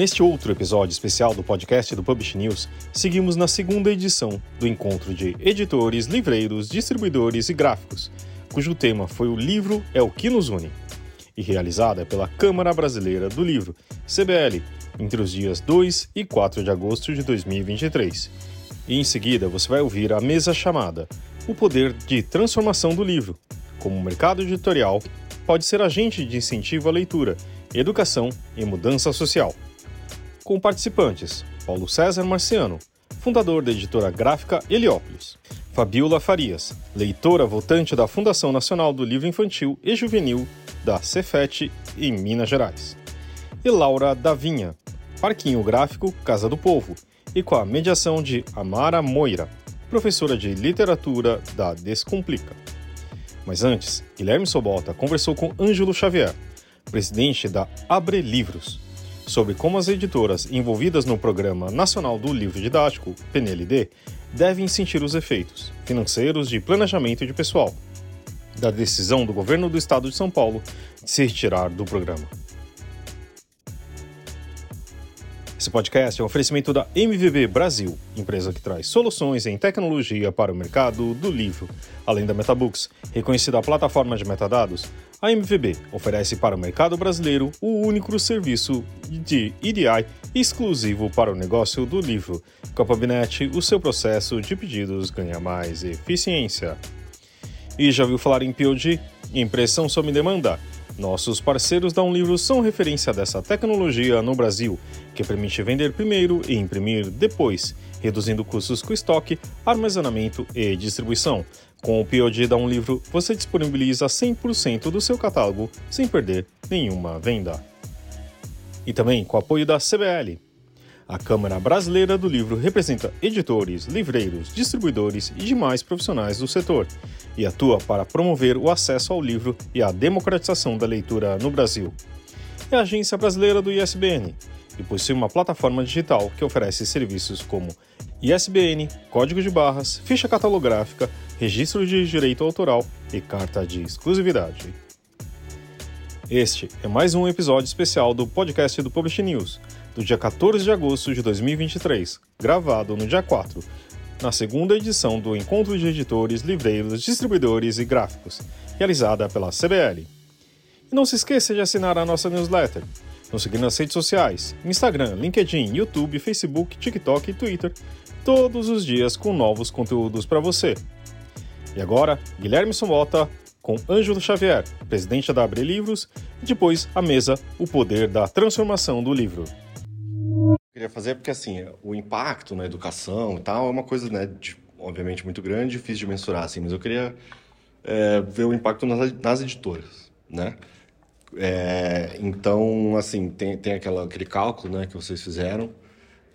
Neste outro episódio especial do podcast do Publish News, seguimos na segunda edição do encontro de editores, livreiros, distribuidores e gráficos, cujo tema foi o Livro é o que nos une, e realizada pela Câmara Brasileira do Livro, CBL, entre os dias 2 e 4 de agosto de 2023. E em seguida você vai ouvir a mesa chamada O Poder de Transformação do Livro, como o mercado editorial pode ser agente de incentivo à leitura, educação e mudança social. Com participantes: Paulo César Marciano, fundador da editora gráfica Heliópolis, Fabiola Farias, leitora votante da Fundação Nacional do Livro Infantil e Juvenil da Cefet em Minas Gerais, e Laura Davinha, Parquinho Gráfico Casa do Povo, e com a mediação de Amara Moira, professora de literatura da Descomplica. Mas antes, Guilherme Sobota conversou com Ângelo Xavier, presidente da Abre Livros, sobre como as editoras envolvidas no Programa Nacional do Livro Didático, PNLD, devem sentir os efeitos financeiros de planejamento de pessoal da decisão do governo do estado de São Paulo de se retirar do programa. Esse podcast é um oferecimento da MVB Brasil, empresa que traz soluções em tecnologia para o mercado do livro. Além da Metabooks, reconhecida plataforma de metadados, a MVB oferece para o mercado brasileiro o único serviço de EDI exclusivo para o negócio do livro. Com a Pubnet, o seu processo de pedidos ganha mais eficiência. E já ouviu falar em POD? Impressão sob demanda? Nossos parceiros da Um Livro são referência dessa tecnologia no Brasil, que permite vender primeiro e imprimir depois, reduzindo custos com estoque, armazenamento e distribuição. Com o POD da Um Livro, você disponibiliza 100% do seu catálogo sem perder nenhuma venda. E também com o apoio da CBL. A Câmara Brasileira do Livro representa editores, livreiros, distribuidores e demais profissionais do setor e atua para promover o acesso ao livro e a democratização da leitura no Brasil. É a agência brasileira do ISBN e possui uma plataforma digital que oferece serviços como ISBN, código de barras, ficha catalográfica, registro de direito autoral e carta de exclusividade. Este é mais um episódio especial do podcast do Publish News do dia 14 de agosto de 2023, gravado no dia 4, na segunda edição do Encontro de Editores, Livreiros, Distribuidores e Gráficos, realizada pela CBL. E não se esqueça de assinar a nossa newsletter, nos seguir nas redes sociais, Instagram, LinkedIn, YouTube, Facebook, TikTok e Twitter, todos os dias com novos conteúdos para você. E agora, Guilherme Somota com Ângelo Xavier, presidente da Abre Livros, e depois a mesa O Poder da Transformação do Livro queria fazer porque assim o impacto na educação e tal é uma coisa né de, obviamente muito grande difícil de mensurar assim mas eu queria é, ver o impacto nas, nas editoras né é, então assim tem, tem aquela, aquele cálculo né que vocês fizeram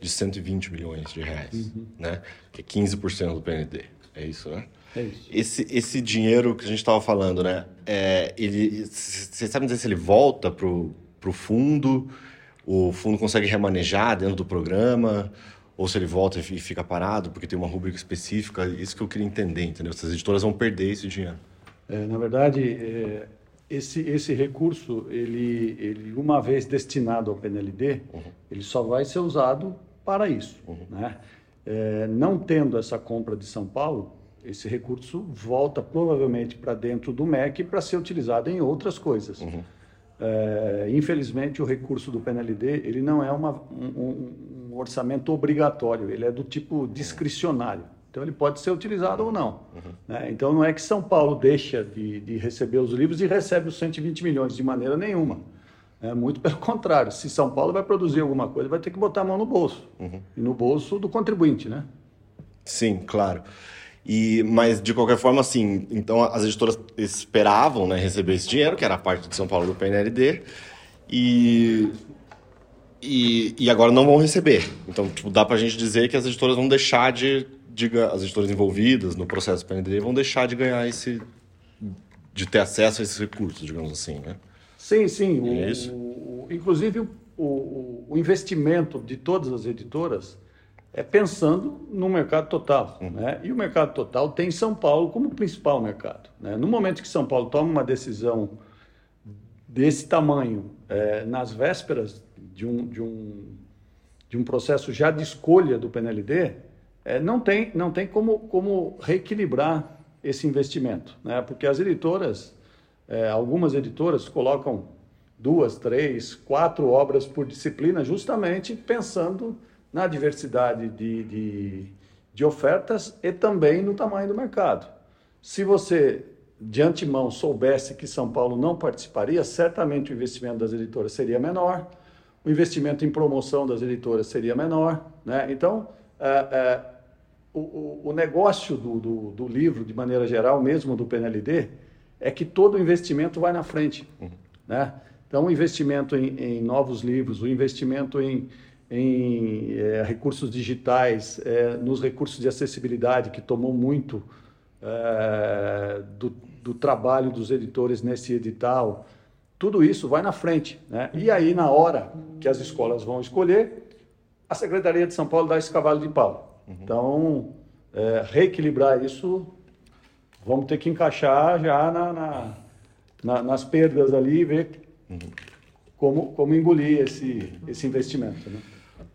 de 120 milhões de reais uhum. né que é 15% do PND é isso né é isso. Esse, esse dinheiro que a gente estava falando, né? É, ele, vocês sabem dizer se ele volta pro, pro fundo? O fundo consegue remanejar dentro do programa, ou se ele volta e fica parado porque tem uma rubrica específica. Isso que eu queria entender, entendeu? Essas editoras vão perder esse dinheiro. É, na verdade, é, esse, esse recurso, ele, ele, uma vez destinado ao PNLD, uhum. ele só vai ser usado para isso. Uhum. Né? É, não tendo essa compra de São Paulo, esse recurso volta provavelmente para dentro do MEC para ser utilizado em outras coisas. Uhum. É, infelizmente, o recurso do PNLD ele não é uma, um, um, orçamento obrigatório, ele é do tipo discricionário. Então, ele pode ser utilizado ou não. Uhum. Né? Então, não é que São Paulo deixa de, de, receber os livros e recebe os 120 milhões, de maneira nenhuma. É, muito pelo contrário. Se São Paulo vai produzir alguma coisa, vai ter que botar a mão no bolso. Uhum. E no bolso do contribuinte, né? Sim, claro. E, mas, de qualquer forma, assim, então as editoras esperavam né, receber esse dinheiro, que era a parte de São Paulo do PNLD, e, e, e agora não vão receber. Então, tipo, dá pra gente dizer que as editoras vão deixar de, de as editoras envolvidas no processo do PNLD vão deixar de ganhar esse, de ter acesso a esses recursos, digamos assim, né? Sim, sim. É o? O, inclusive, o, o investimento de todas as editoras é pensando no mercado total. Uhum. Né? E o mercado total tem São Paulo como principal mercado. Né? No momento que São Paulo toma uma decisão desse tamanho, é, nas vésperas de, um, de, um, de um processo já de escolha do PNLD, é, não tem, não tem como, como reequilibrar esse investimento, né? porque as editoras, é, algumas editoras colocam duas, três, quatro obras por disciplina, justamente pensando na diversidade de, de, de ofertas e também no tamanho do mercado. Se você de antemão soubesse que São Paulo não participaria, certamente o investimento das editoras seria menor, o investimento em promoção das editoras seria menor. Né? Então, é, é, o, o, negócio do, do, do, livro, de maneira geral, mesmo do PNLD, é que todo o investimento vai na frente. Uhum. Né? Então, o investimento em, em, novos livros, o investimento em, em é, recursos digitais, é, nos recursos de acessibilidade, que tomou muito é, do, do, trabalho dos editores nesse edital, tudo isso vai na frente. Né? E aí, na hora que as escolas vão escolher, a Secretaria de São Paulo dá esse cavalo de pau. Uhum. Então, reequilibrar isso, vamos ter que encaixar já na, na, na, nas perdas ali e ver uhum. como, como engolir esse, esse investimento. Né?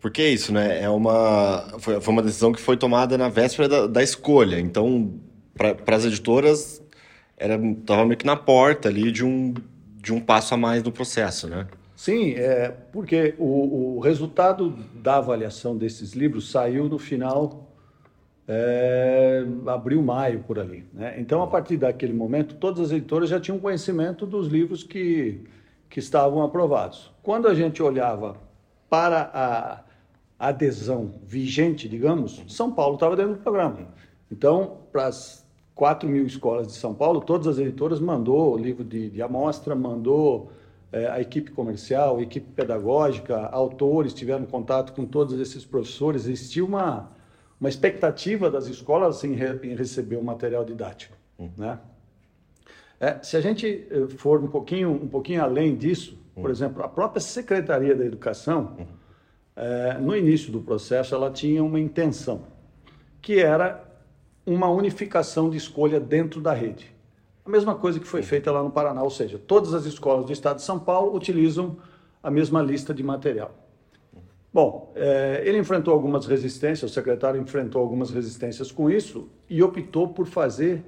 Porque é isso, né? É uma, foi, uma decisão que foi tomada na véspera da, da escolha. Então, para as editoras era tava meio que na porta ali de um de um passo a mais no processo, né? Sim, é, porque o, o resultado da avaliação desses livros saiu no final é, abril, maio, por ali. Né? Então, a partir daquele momento, todas as editoras já tinham conhecimento dos livros que, que estavam aprovados. Quando a gente olhava para a adesão vigente, digamos, São Paulo estava dentro do programa. Então, para as 4 mil escolas de São Paulo, todas as editoras mandou o livro de, de amostra, mandou é, a equipe comercial, a equipe pedagógica, autores tiveram contato com todos esses professores. Existia uma, uma expectativa das escolas em, re, em receber o material didático. Uhum. Né? É, se a gente eh, for um pouquinho, um pouquinho além disso, uhum. por exemplo, a própria Secretaria da Educação, uhum. É, no início do processo, ela tinha uma intenção, que era uma unificação de escolha dentro da rede. A mesma coisa que foi feita lá no Paraná, ou seja, todas as escolas do estado de São Paulo utilizam a mesma lista de material. Bom, é, ele enfrentou algumas resistências, o secretário enfrentou algumas resistências com isso e optou por fazer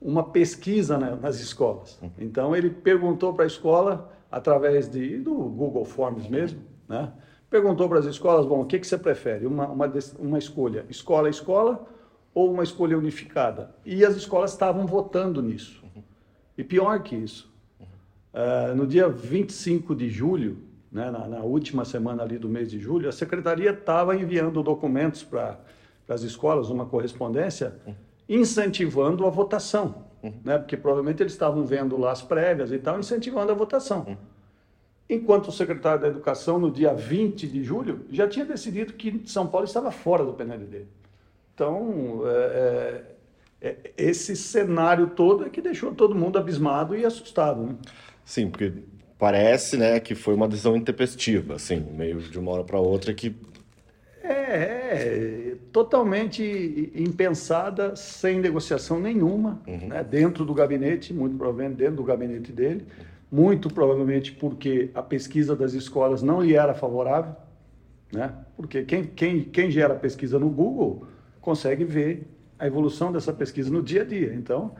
uma pesquisa né, nas escolas. Então, ele perguntou para a escola, através de, do Google Forms mesmo, né, perguntou para as escolas, bom, o que, que você prefere? Uma, uma, uma escolha escola a escola ou uma escolha unificada. E as escolas estavam votando nisso. E pior que isso, uh, no dia 25 de julho, né, na, na, última semana ali do mês de julho, a secretaria estava enviando documentos para as escolas, uma correspondência, incentivando a votação. Né, porque provavelmente eles estavam vendo lá as prévias e tal, incentivando a votação. Enquanto o secretário da Educação, no dia 20 de julho, já tinha decidido que São Paulo estava fora do PNLD. Então, é, é, é, esse cenário todo é que deixou todo mundo abismado e assustado. Né? Sim, porque parece né, que foi uma decisão intempestiva, assim, meio de uma hora para outra que... É, é, totalmente impensada, sem negociação nenhuma, uhum. né, dentro do gabinete, muito provavelmente dentro do gabinete dele, muito provavelmente porque a pesquisa das escolas não lhe era favorável, né? porque quem, quem, quem gera pesquisa no Google consegue ver a evolução dessa pesquisa no dia a dia. Então,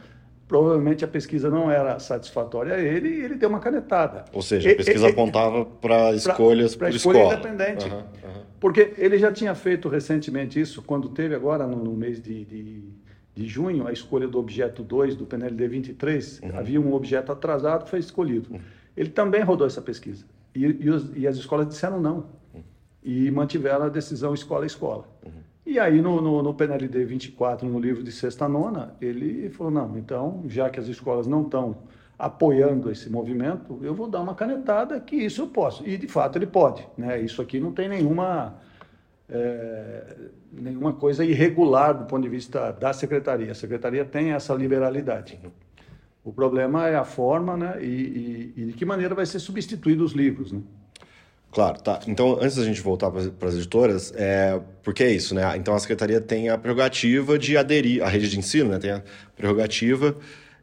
provavelmente a pesquisa não era satisfatória a ele e ele deu uma canetada. Ou seja, a pesquisa e, apontava para escolhas para escolha escola. independente. Uhum, uhum. Porque ele já tinha feito recentemente isso, quando teve agora no, no mês de, de, de, junho a escolha do objeto 2 do PNLD 23, uhum. havia um objeto atrasado que foi escolhido. Uhum. Ele também rodou essa pesquisa. E, e, os, e as escolas disseram não. Uhum. E mantiveram a decisão escola a escola. E aí, no, no, no PNLD 24, no livro de sexta nona, ele falou: não, então, já que as escolas não estão apoiando esse movimento, eu vou dar uma canetada que isso eu posso. E, de fato, ele pode. Né? Isso aqui não tem nenhuma, é, nenhuma coisa irregular do ponto de vista da secretaria. A secretaria tem essa liberalidade. O problema é a forma né? e, e, e de que maneira vai ser substituído os livros. Né? Claro, tá. Então, antes da gente voltar para as editoras, é, porque é isso, né? Então, a secretaria tem a prerrogativa de aderir, a rede de ensino, né? Tem a prerrogativa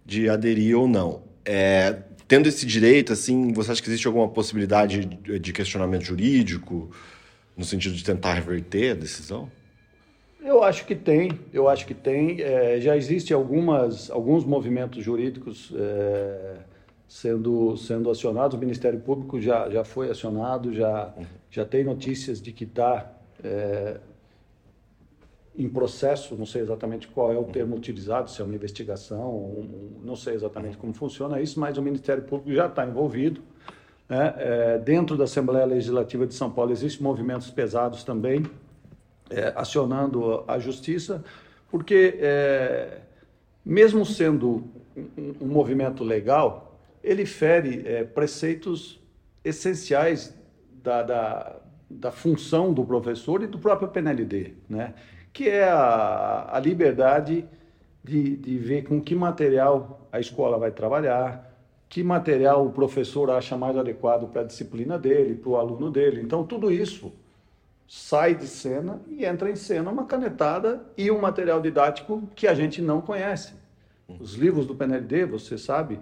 de aderir ou não. É, tendo esse direito, assim, você acha que existe alguma possibilidade de questionamento jurídico no sentido de tentar reverter a decisão? Eu acho que tem, eu acho que tem. É, já existem algumas, alguns movimentos jurídicos é, sendo, sendo acionados, o Ministério Público já, já foi acionado, já, já tem notícias de que está é, em processo, não sei exatamente qual é o termo utilizado, se é uma investigação, um, não sei exatamente como funciona isso, mas o Ministério Público já está envolvido. Né? É, dentro da Assembleia Legislativa de São Paulo existem movimentos pesados também, é, acionando a Justiça, porque, é, mesmo sendo um, um, movimento legal, ele fere é, preceitos essenciais da, da, da função do professor e do próprio PNLD, né? que é a, a liberdade de, de ver com que material a escola vai trabalhar, que material o professor acha mais adequado para a disciplina dele, para o aluno dele. Então, tudo isso sai de cena e entra em cena uma canetada e um material didático que a gente não conhece. Os livros do PNLD, você sabe,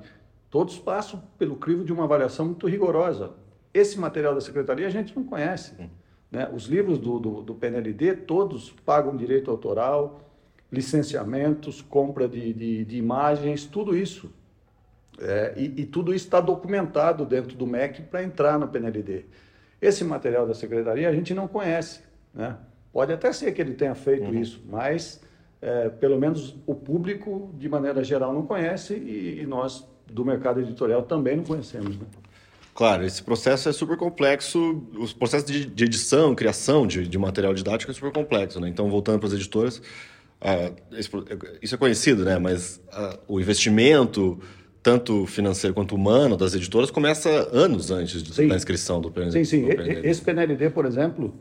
todos passam pelo crivo de uma avaliação muito rigorosa. Esse material da secretaria a gente não conhece. Né? Os livros do, do, do, PNLD, todos pagam direito autoral, licenciamentos, compra de, de, de imagens, tudo isso. É, e, e, tudo isso está documentado dentro do MEC para entrar no PNLD. Esse material da secretaria a gente não conhece. Né? Pode até ser que ele tenha feito uhum. isso, mas é, pelo menos o público, de maneira geral, não conhece e, e nós, do mercado editorial, também não conhecemos. Né? Claro, esse processo é super complexo. Os processos de, de edição, criação de, de, material didático é super complexo, né? Então, voltando para as editoras, uh, isso é conhecido, né? Mas uh, o investimento, tanto financeiro quanto humano, das editoras começa anos antes de, da inscrição do PNLD. Sim, sim. PNLD. Esse PNLD, por exemplo,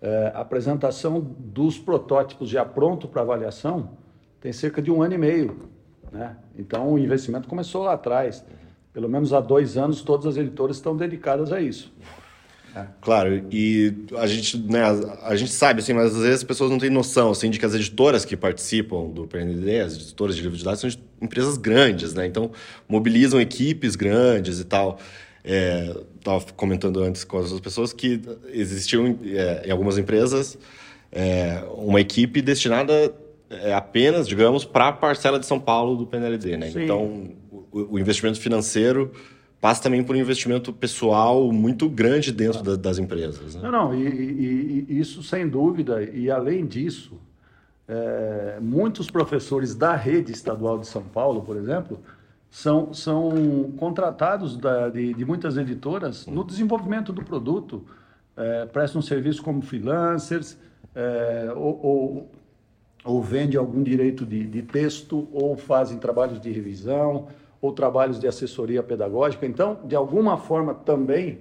é, a apresentação dos protótipos já pronto para avaliação tem cerca de um ano e meio, né? Então, o investimento começou lá atrás pelo menos há dois anos, todas as editoras estão dedicadas a isso. É. Claro, e a gente, né, a, gente sabe, assim, mas às vezes as pessoas não têm noção, assim, de que as editoras que participam do PND, as editoras de livros de dados, são empresas grandes, né? Então, mobilizam equipes grandes e tal. Estava é, comentando antes com as pessoas que existiam é, em algumas empresas é, uma equipe destinada é, apenas, digamos, para a parcela de São Paulo do PNLD, né? Sim. Então, o, investimento financeiro passa também por um investimento pessoal muito grande dentro da, das empresas. Né? Não, não, e, e, e, isso sem dúvida. E além disso, é, muitos professores da rede estadual de São Paulo, por exemplo, são, são contratados da, de, de, muitas editoras no desenvolvimento do produto, é, prestam serviço como freelancers, é, ou, ou, ou vendem algum direito de, de texto, ou fazem trabalhos de revisão ou trabalhos de assessoria pedagógica. Então, de alguma forma, também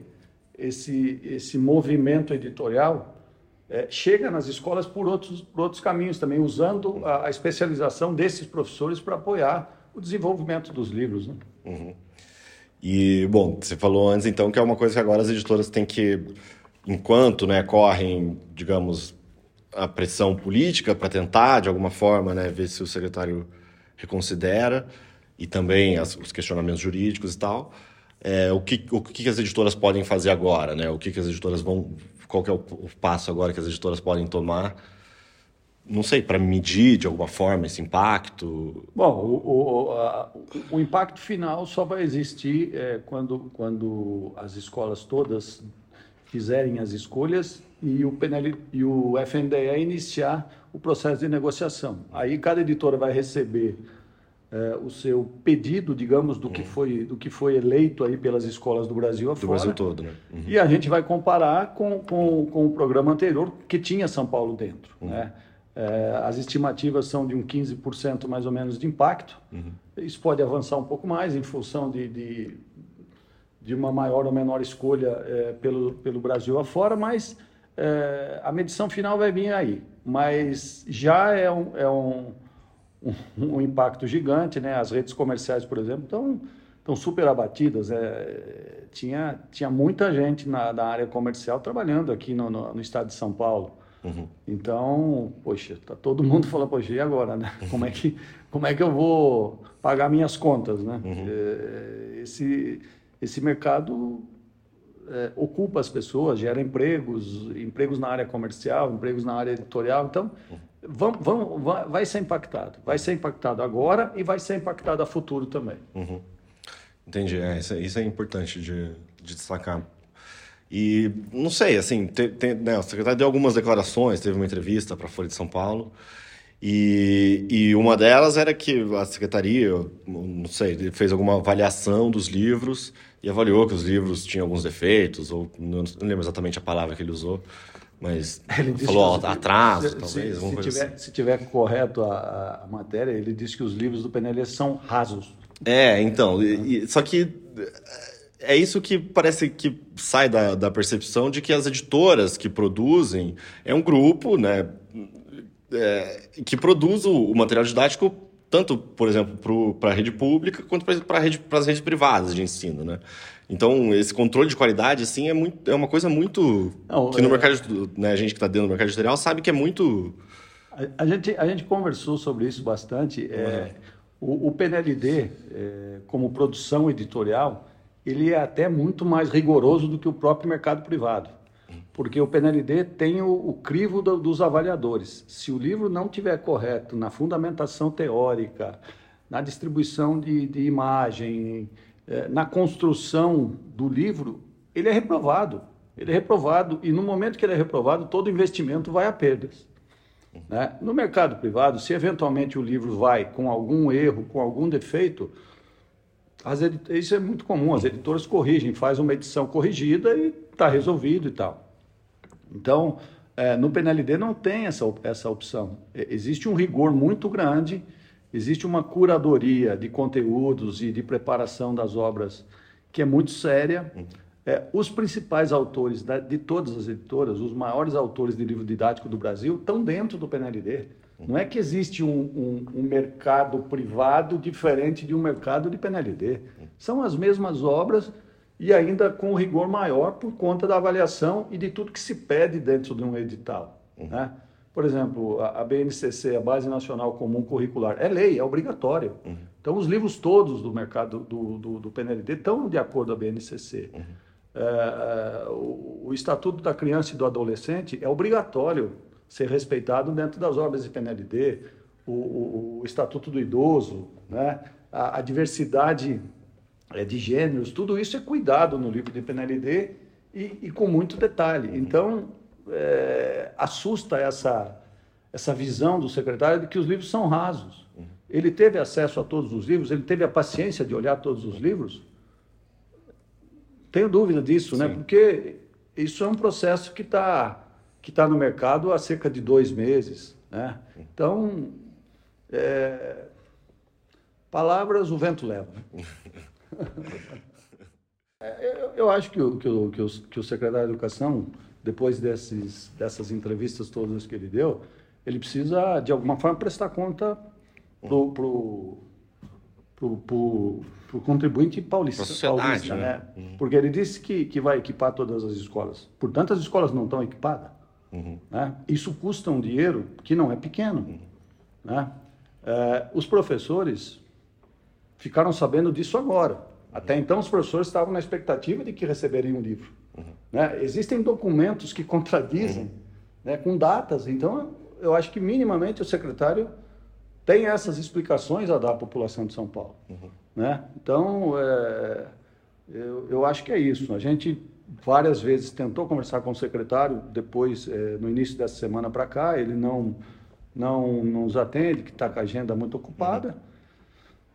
esse, esse movimento editorial é, chega nas escolas por outros, por outros caminhos também, usando a, a especialização desses professores para apoiar o desenvolvimento dos livros. Né? Uhum. E, bom, você falou antes, então, que é uma coisa que agora as editoras têm que, enquanto né, correm, digamos, a pressão política para tentar, de alguma forma, né, ver se o secretário reconsidera, e também as, os questionamentos jurídicos e tal. É, o, que, o que as editoras podem fazer agora, né? O que, que as editoras vão... Qual é o, o passo agora que as editoras podem tomar não sei, para medir de alguma forma esse impacto? Bom, o, o, a, o impacto final só vai existir é, quando, quando as escolas todas fizerem as escolhas e o, PNL, e o FNDE iniciar o processo de negociação. Aí cada editora vai receber é, o seu pedido, digamos, do, uhum. que foi, do que foi eleito aí pelas escolas do Brasil afora. Do Brasil todo, né? Uhum. E a gente vai comparar com, com, com o programa anterior, que tinha São Paulo dentro, uhum. né? É, as estimativas são de um 15% mais ou menos de impacto. Uhum. Isso pode avançar um pouco mais em função de, de, de uma maior ou menor escolha é, pelo, pelo Brasil afora, mas é, a medição final vai vir aí. Mas já é um, é um um, um, impacto gigante, né? As redes comerciais, por exemplo, estão estão super abatidas. É, tinha, tinha muita gente na, na área comercial trabalhando aqui no, no, no, estado de São Paulo. Uhum. Então, poxa, tá todo mundo falando, poxa, e agora, né? Como é que, como é que eu vou pagar minhas contas, né? Uhum. É, esse, esse mercado é, ocupa as pessoas, gera empregos, empregos na área comercial, empregos na área editorial. Então, vão, vão, vai ser impactado. Vai ser impactado agora e vai ser impactado a futuro também. Uhum. Entendi. É, isso, é, isso, é importante de, de, destacar. E não sei, assim, tem, tem, né, o secretário deu algumas declarações, teve uma entrevista para a Folha de São Paulo. E, e uma delas era que a secretaria, não sei, fez alguma avaliação dos livros e avaliou que os livros tinham alguns defeitos, ou não, lembro exatamente a palavra que ele usou, mas ele falou que, atraso, se, talvez. Se, se tiver, assim. se tiver correto a, a, matéria, ele disse que os livros do Penelê são rasos. É, então, e, só que é isso que parece que sai da, da percepção de que as editoras que produzem é um grupo, né? é, que produz o, o, material didático tanto, por exemplo, para a rede pública quanto para rede, as redes privadas de ensino, né? Então, esse controle de qualidade, assim, é, muito, é uma coisa muito... Não, que no é... mercado, né, a gente que está dentro do mercado editorial sabe que é muito... A, a, gente, a gente conversou sobre isso bastante. É, uhum. o, o PNLD, é, como produção editorial, ele é até muito mais rigoroso do que o próprio mercado privado porque o PNLD tem o, o crivo do, dos avaliadores. Se o livro não tiver correto na fundamentação teórica, na distribuição de, de imagem, eh, na construção do livro, ele é reprovado. Ele é reprovado e no momento que ele é reprovado, todo investimento vai a perdas. Né? No mercado privado, se eventualmente o livro vai com algum erro, com algum defeito, isso é muito comum, as editoras corrigem, faz uma edição corrigida e está resolvido e tal. Então, é, no PNLD não tem essa, essa opção. Existe um rigor muito grande, existe uma curadoria de conteúdos e de preparação das obras que é muito séria. É, os principais autores da, de todas as editoras, os maiores autores de livro didático do Brasil, estão dentro do PNLD. Não é que existe um, um, um, mercado privado diferente de um mercado de PNLD. São as mesmas obras e ainda com rigor maior por conta da avaliação e de tudo que se pede dentro de um edital. Uhum. Né? Por exemplo, a, a, BNCC, a Base Nacional Comum Curricular, é lei, é obrigatório. Uhum. Então, os livros todos do mercado do, do, do PNLD estão de acordo com a BNCC. Uhum. É, é, o, o, Estatuto da Criança e do Adolescente é obrigatório ser respeitado dentro das obras de PNLD, o, o, o Estatuto do Idoso, né? a, a diversidade é, de gêneros, tudo isso é cuidado no livro de PNLD e, e com muito detalhe. Então, é, assusta essa, essa visão do secretário de que os livros são rasos. Ele teve acesso a todos os livros, ele teve a paciência de olhar todos os livros? Tenho dúvida disso, né? Sim. né? Porque isso é um processo que está que tá no mercado há cerca de dois meses, né? Então, é, palavras o vento leva. É, eu, eu, acho que, o, que, o, que o secretário de Educação, depois desses, dessas entrevistas todas que ele deu, ele precisa, de alguma forma, prestar conta para o pro, pro, pro, pro, contribuinte paulista. paulista né? né? Uhum. Porque ele disse que, que vai equipar todas as escolas. Portanto, as escolas não estão equipadas. Uhum. Né? Isso custa um dinheiro que não é pequeno. Uhum. Né? É, os professores ficaram sabendo disso agora. Até então, os professores estavam na expectativa de que receberiam um livro. Né? Existem documentos que contradizem, uhum. né, com datas. Então, eu acho que minimamente o secretário tem essas explicações a dar à população de São Paulo. Uhum. Né? Então, é, eu, eu acho que é isso. A gente várias vezes tentou conversar com o secretário, depois, é, no início dessa semana para cá, ele não, não, não nos atende, que está com a agenda muito ocupada. Uhum.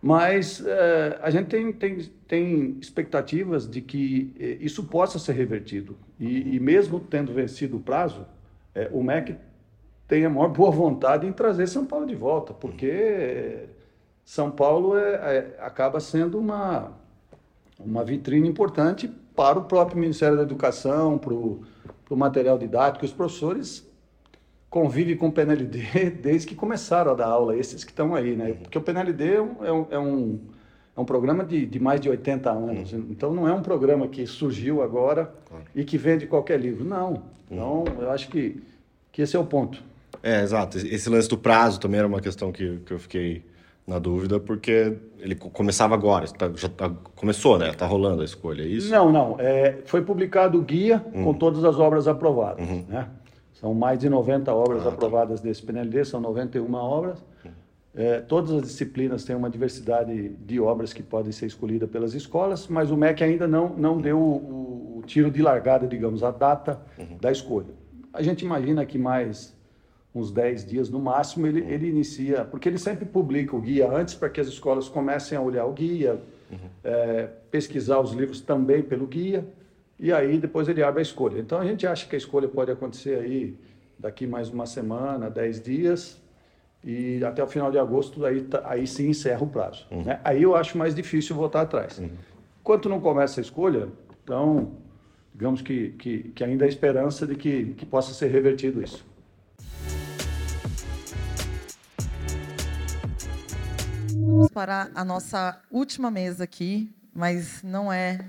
Mas é, a gente tem, tem, tem expectativas de que é, isso possa ser revertido. E, e mesmo tendo vencido o prazo, é, o MEC tem a maior boa vontade em trazer São Paulo de volta, porque São Paulo é, acaba sendo uma, uma vitrine importante para o próprio Ministério da Educação, para o material didático. Os professores convive com o PNLD desde que começaram a dar aula, esses que estão aí, né? Uhum. Porque o PNLD é um, é um, é um, é um programa de, de, mais de 80 anos, uhum. então não é um programa que surgiu agora e que vende qualquer livro, não. Então, eu acho que, que esse é o ponto. É, exato. Esse lance do prazo também era uma questão que, que eu fiquei na dúvida, porque ele começava agora, tá, já tá, começou, né? Está rolando a escolha, é isso? Não, não. É, foi publicado o guia uhum. com todas as obras aprovadas. Uhum. Né? São mais de 90 obras ah, tá. aprovadas tá. desse PNLD, são 91 obras. É, todas as disciplinas têm uma diversidade de obras que podem ser escolhidas pelas escolas, mas o MEC ainda não, não deu o, o tiro de largada, digamos, a data uhum. da escolha. A gente imagina que mais uns 10 dias no máximo, ele, uhum. ele inicia, porque ele sempre publica o guia antes para que as escolas comecem a olhar o guia, uhum. é, pesquisar os livros também pelo guia, e aí depois ele abre a escolha. Então a gente acha que a escolha pode acontecer aí daqui mais uma semana, 10 dias, e até o final de agosto aí, tá, aí sim encerra o prazo. Uhum. Né? Aí eu acho mais difícil voltar atrás. Uhum. Enquanto não começa a escolha, então digamos que, que, que ainda há esperança de que, que possa ser revertido isso. Vamos para a nossa última mesa aqui, mas não é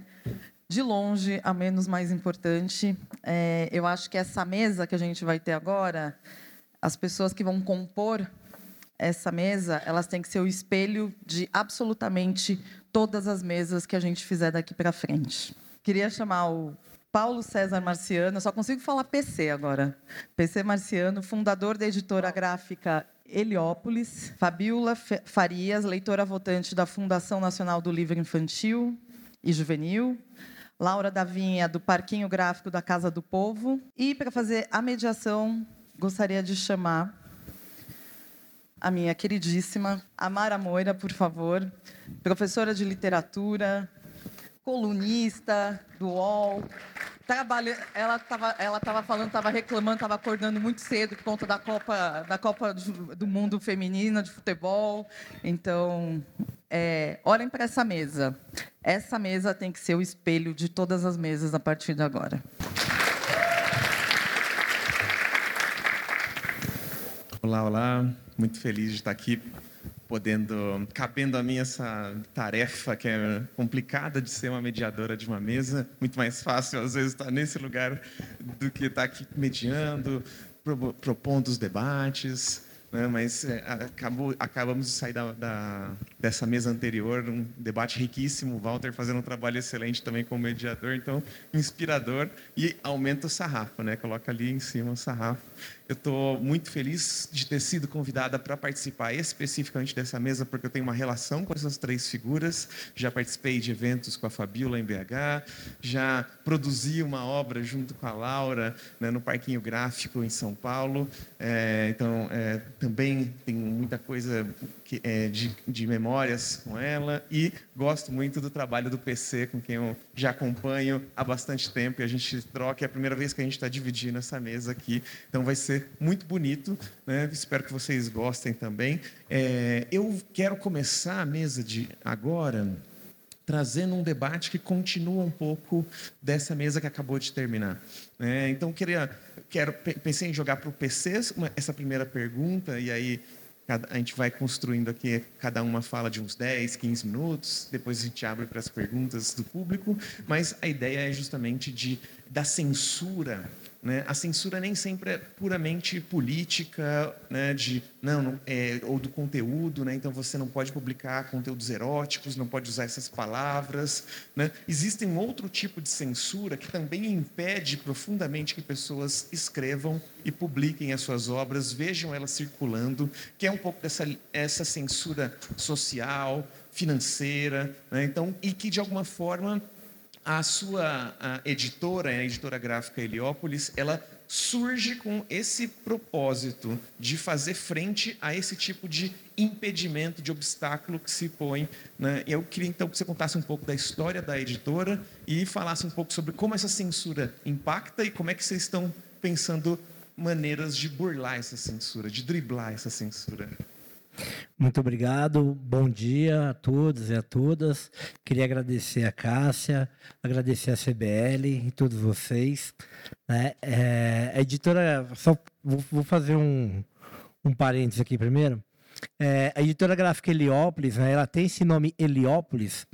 de longe a menos mais importante. É, eu acho que essa mesa que a gente vai ter agora, as pessoas que vão compor essa mesa, elas têm que ser o espelho de absolutamente todas as mesas que a gente fizer daqui para frente. Queria chamar o Paulo César Marciano, só consigo falar PC agora. PC Marciano, fundador da editora gráfica Heliópolis, Fabiola Farias, leitora votante da Fundação Nacional do Livro Infantil e Juvenil, Laura Davinha, do Parquinho Gráfico da Casa do Povo. E, para fazer a mediação, gostaria de chamar a minha queridíssima Amara Moira, por favor, professora de literatura, colunista do UOL, trabalha, ela estava ela tava falando, estava reclamando, estava acordando muito cedo por conta da Copa, da Copa do Mundo Feminina de futebol. Então, é, olhem para essa mesa. Essa mesa tem que ser o espelho de todas as mesas a partir de agora. Olá, olá. Muito feliz de estar aqui podendo, cabendo a mim essa tarefa que é complicada de ser uma mediadora de uma mesa. Muito mais fácil, às vezes, estar nesse lugar do que estar aqui mediando, propondo os debates. Né? Mas é, acabou, acabamos de sair da, da, dessa mesa anterior, um debate riquíssimo. O Walter fazendo um trabalho excelente também como mediador, então inspirador e aumenta o sarrafo, né? Coloca ali em cima o sarrafo. Eu estou muito feliz de ter sido convidada para participar especificamente dessa mesa, porque eu tenho uma relação com essas três figuras. Já participei de eventos com a Fabiola em BH, já produzi uma obra junto com a Laura né, no Parquinho Gráfico em São Paulo. É, então, é, também tenho muita coisa que, é, de, de memórias com ela e gosto muito do trabalho do PC, com quem eu já acompanho há bastante tempo e a gente troca. É a primeira vez que a gente está dividindo essa mesa aqui, então vai ser muito bonito. Né? Espero que vocês gostem também. É, eu quero começar a mesa de agora trazendo um debate que continua um pouco dessa mesa que acabou de terminar. É, então, queria, quero, pensei em jogar para o PC essa primeira pergunta, e aí a gente vai construindo aqui, cada uma fala de uns 10, 15 minutos, depois a gente abre para as perguntas do público, mas a ideia é justamente de da censura né? A censura nem sempre é puramente política, né? de não, não é, ou do conteúdo, né? então você não pode publicar conteúdos eróticos, não pode usar essas palavras. Né? Existe um outro tipo de censura que também impede profundamente que pessoas escrevam e publiquem as suas obras, vejam elas circulando, que é um pouco dessa essa censura social, financeira, né? então e que de alguma forma a sua a editora, a editora gráfica Heliópolis, ela surge com esse propósito de fazer frente a esse tipo de impedimento, de obstáculo que se põe. Né? Eu queria então que você contasse um pouco da história da editora e falasse um pouco sobre como essa censura impacta e como é que vocês estão pensando maneiras de burlar essa censura, de driblar essa censura. Muito obrigado, bom dia a todos e a todas. Queria agradecer a Cássia, agradecer a CBL e todos vocês. Né? É, a editora, só vou, vou fazer um, um parênteses aqui primeiro. É, a editora gráfica Heliópolis, né, ela tem esse nome Heliópolis,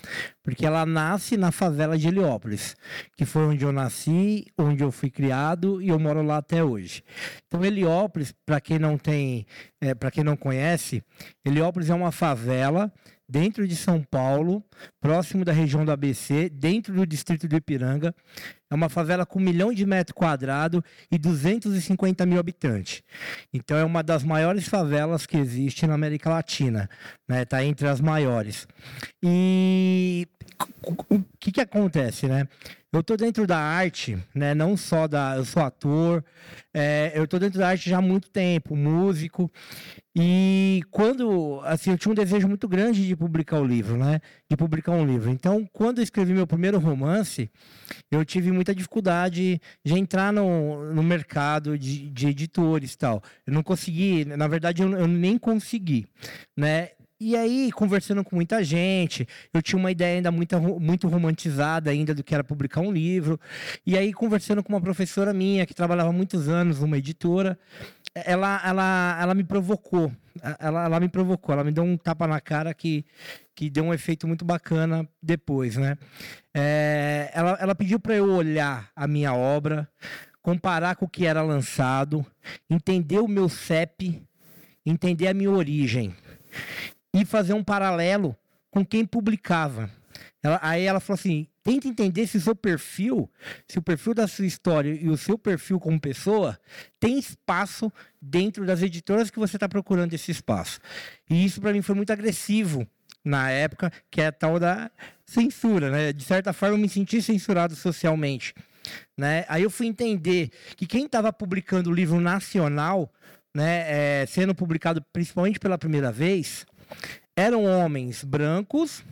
porque ela nasce na favela de Heliópolis, que foi onde eu nasci, onde eu fui criado e eu moro lá até hoje. Então, Heliópolis, para quem não tem, é, para quem não conhece, Heliópolis é uma favela dentro de São Paulo, próximo da região do ABC, dentro do distrito do Ipiranga. É uma favela com um milhão de metros quadrados e 250 mil habitantes. Então é uma das maiores favelas que existe na América Latina. Está né? Tá entre as maiores. E o que, que acontece, né? Eu estou dentro da arte, né? Não só da, eu sou ator, é, eu estou dentro da arte já há muito tempo, músico. E quando, assim, eu tinha um desejo muito grande de publicar o livro, né? De publicar um livro. Então, quando eu escrevi meu primeiro romance, eu tive muita dificuldade de entrar no, no mercado de, de editores e tal. Eu não consegui, na verdade, eu, eu nem consegui, né? E aí, conversando com muita gente, eu tinha uma ideia ainda muito, muito romantizada ainda do que era publicar um livro. E aí, conversando com uma professora minha, que trabalhava muitos anos numa editora, ela, ela, ela me provocou. Ela, ela me provocou, ela me deu um tapa na cara que, que deu um efeito muito bacana depois, né? É, ela, ela pediu para eu olhar a minha obra, comparar com o que era lançado, entender o meu CEP, entender a minha origem e fazer um paralelo com quem publicava. Ela, aí ela falou assim: tenta entender se o seu perfil, se o perfil da sua história e o seu perfil como pessoa tem espaço dentro das editoras que você está procurando esse espaço. E isso para mim foi muito agressivo na época, que é a tal da censura, né? De certa forma eu me senti censurado socialmente. Né? Aí eu fui entender que quem estava publicando o livro nacional, né, é, sendo publicado principalmente pela primeira vez, eram homens brancos,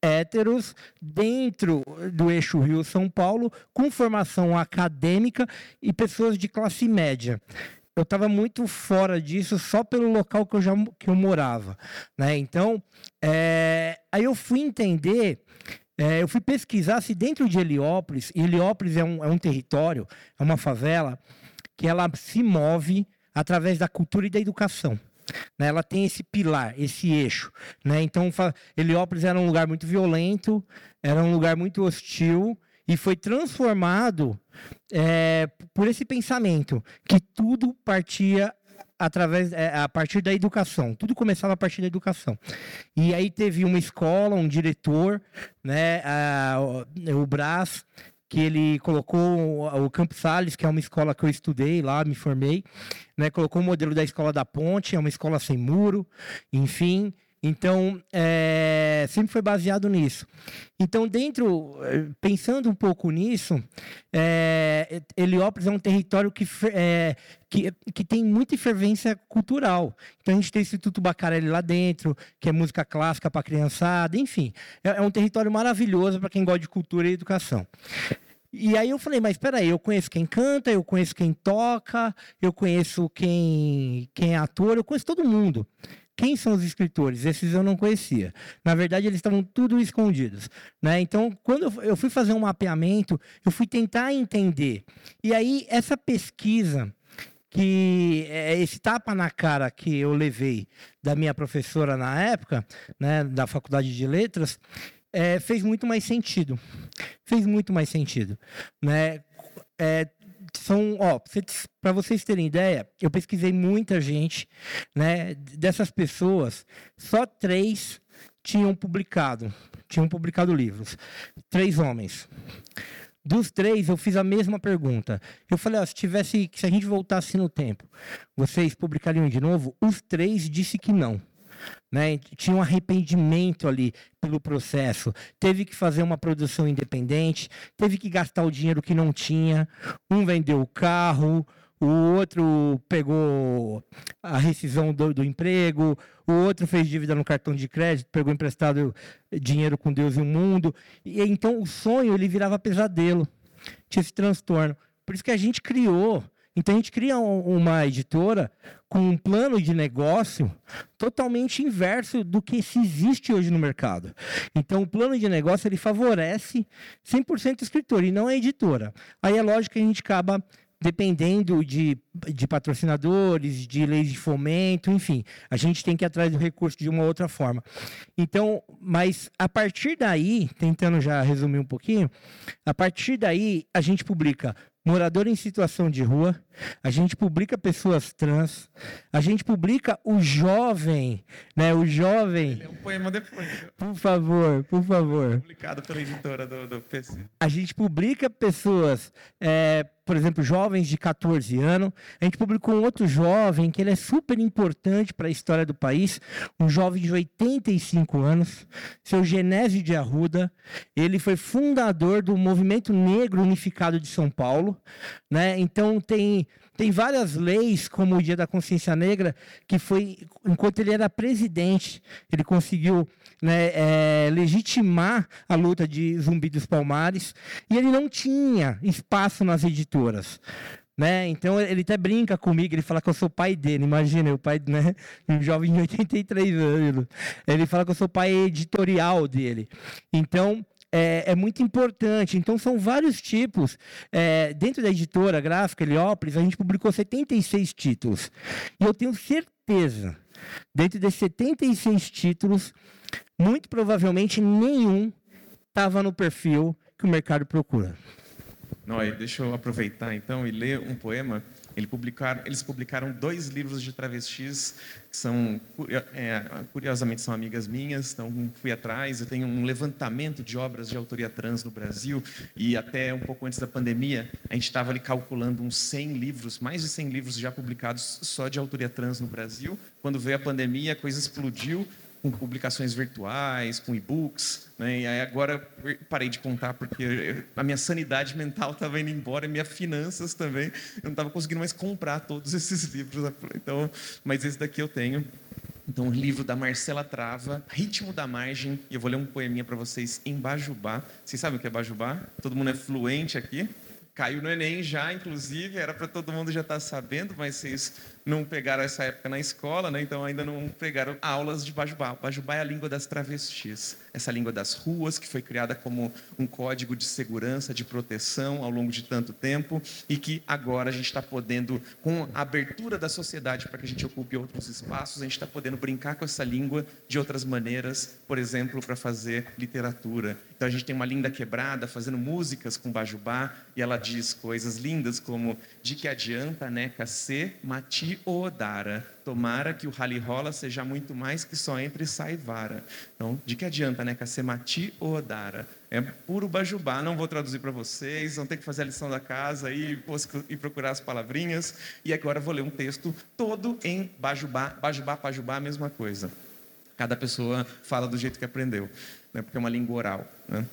héteros, dentro do eixo Rio-São Paulo, com formação acadêmica e pessoas de classe média. Eu estava muito fora disso só pelo local que eu, já, que eu morava. Né? Então, é, aí eu fui entender é, eu fui pesquisar se dentro de Heliópolis, e Heliópolis é um, é um território, é uma favela, que ela se move através da cultura e da educação. Né? Ela tem esse pilar, esse eixo. Né? Então, Heliópolis era um lugar muito violento, era um lugar muito hostil e foi transformado é, por esse pensamento que tudo partia através é, a partir da educação. Tudo começava a partir da educação. E aí teve uma escola, um diretor, né, a, o Brás, que ele colocou o Campos Sales, que é uma escola que eu estudei lá, me formei, né? Colocou o modelo da escola da Ponte, é uma escola sem muro, enfim. Então, é, sempre foi baseado nisso. Então, dentro, pensando um pouco nisso, é, Heliópolis é um território que, é, que, que tem muita fervência cultural. Então, a gente tem o Instituto Bacarelli lá dentro, que é música clássica para criançada, enfim. É, é um território maravilhoso para quem gosta de cultura e educação. E aí eu falei, mas espera aí, eu conheço quem canta, eu conheço quem toca, eu conheço quem, quem é ator, eu conheço todo mundo. Quem são os escritores? Esses eu não conhecia. Na verdade, eles estavam tudo escondidos. Né? Então, quando eu fui fazer um mapeamento, eu fui tentar entender. E aí, essa pesquisa, que é, esse tapa na cara que eu levei da minha professora na época, né, da Faculdade de Letras, é, fez muito mais sentido. Fez muito mais sentido. Né? É, são, ó, para vocês terem ideia, eu pesquisei muita gente, né? Dessas pessoas, só três tinham publicado, tinham publicado livros. Três homens. Dos três, eu fiz a mesma pergunta. Eu falei, ó, se tivesse, se a gente voltasse no tempo, vocês publicariam de novo? Os três disse que não. Né? Tinha um arrependimento ali pelo processo. Teve que fazer uma produção independente, teve que gastar o dinheiro que não tinha. Um vendeu o carro, o outro pegou a rescisão do, do, emprego, o outro fez dívida no cartão de crédito, pegou emprestado dinheiro com Deus e o mundo. E então o sonho ele virava pesadelo, tinha esse transtorno. Por isso que a gente criou então a gente cria um, uma editora com um plano de negócio totalmente inverso do que se existe hoje no mercado. Então o plano de negócio ele favorece 100% o escritor e não a editora. Aí é lógico que a gente acaba dependendo de, de patrocinadores, de leis de fomento, enfim, a gente tem que ir atrás do recurso de uma outra forma. Então, mas a partir daí, tentando já resumir um pouquinho, a partir daí a gente publica morador em situação de rua, a gente publica pessoas trans, a gente publica o jovem, né? O jovem. É um poema depois. Por favor, por favor. Publicado pela editora do, do PC. A gente publica pessoas, é, por exemplo, jovens de 14 anos. A gente publicou um outro jovem que ele é super importante para a história do país, um jovem de 85 anos, seu Genésio de Arruda. Ele foi fundador do Movimento Negro Unificado de São Paulo, né? Então tem tem várias leis, como o Dia da Consciência Negra, que foi, enquanto ele era presidente, ele conseguiu né, é, legitimar a luta de Zumbi dos Palmares, e ele não tinha espaço nas editoras. Né? Então ele até brinca comigo, ele fala que eu sou pai dele. Imagina, o pai, né? Um jovem de 83 anos. Ele fala que eu sou pai editorial dele. Então, é, é, muito importante. Então, são vários tipos. É, dentro da editora gráfica Heliópolis, a gente publicou 76 títulos. E eu tenho certeza, dentro desses 76 títulos, muito provavelmente nenhum estava no perfil que o mercado procura. Não, deixa eu aproveitar então e ler um poema publicaram, eles publicaram dois livros de travestis que são, é, curiosamente, são amigas minhas, então fui atrás. Eu tenho um levantamento de obras de autoria trans no Brasil e até um pouco antes da pandemia, a gente estava ali calculando uns 100 livros, mais de 100 livros já publicados só de autoria trans no Brasil. Quando veio a pandemia, a coisa explodiu com publicações virtuais, com e-books, né? E aí agora parei de contar porque a minha sanidade mental estava indo embora, e minhas finanças também, eu não estava conseguindo mais comprar todos esses livros. Então, mas esse daqui eu tenho. Então, um livro da Marcela Trava, Ritmo da Margem, e eu vou ler um poeminha para vocês em Bajubá. Vocês sabem o que é Bajubá? Todo mundo é fluente aqui? Caiu no Enem já, inclusive, era para todo mundo já estar tá sabendo, mas vocês não pegaram essa época na escola, né? então ainda não pegaram aulas de Bajubá. Bajubá é a língua das travestis, essa língua das ruas, que foi criada como um código de segurança, de proteção ao longo de tanto tempo, e que agora a gente está podendo, com a abertura da sociedade para que a gente ocupe outros espaços, a gente está podendo brincar com essa língua de outras maneiras, por exemplo, para fazer literatura. Então a gente tem uma linda quebrada fazendo músicas com Bajubá, e ela diz coisas lindas como de que adianta, né, cacê, mati Odara. Tomara que o rally rola seja muito mais que só entre sai vara. Então, de que adianta, né? Casemati Odara. É puro bajubá, não vou traduzir para vocês, vão ter que fazer a lição da casa e, e procurar as palavrinhas. E agora vou ler um texto todo em bajubá, bajubá, pajubá, a mesma coisa. Cada pessoa fala do jeito que aprendeu, né? porque é uma língua oral. Né?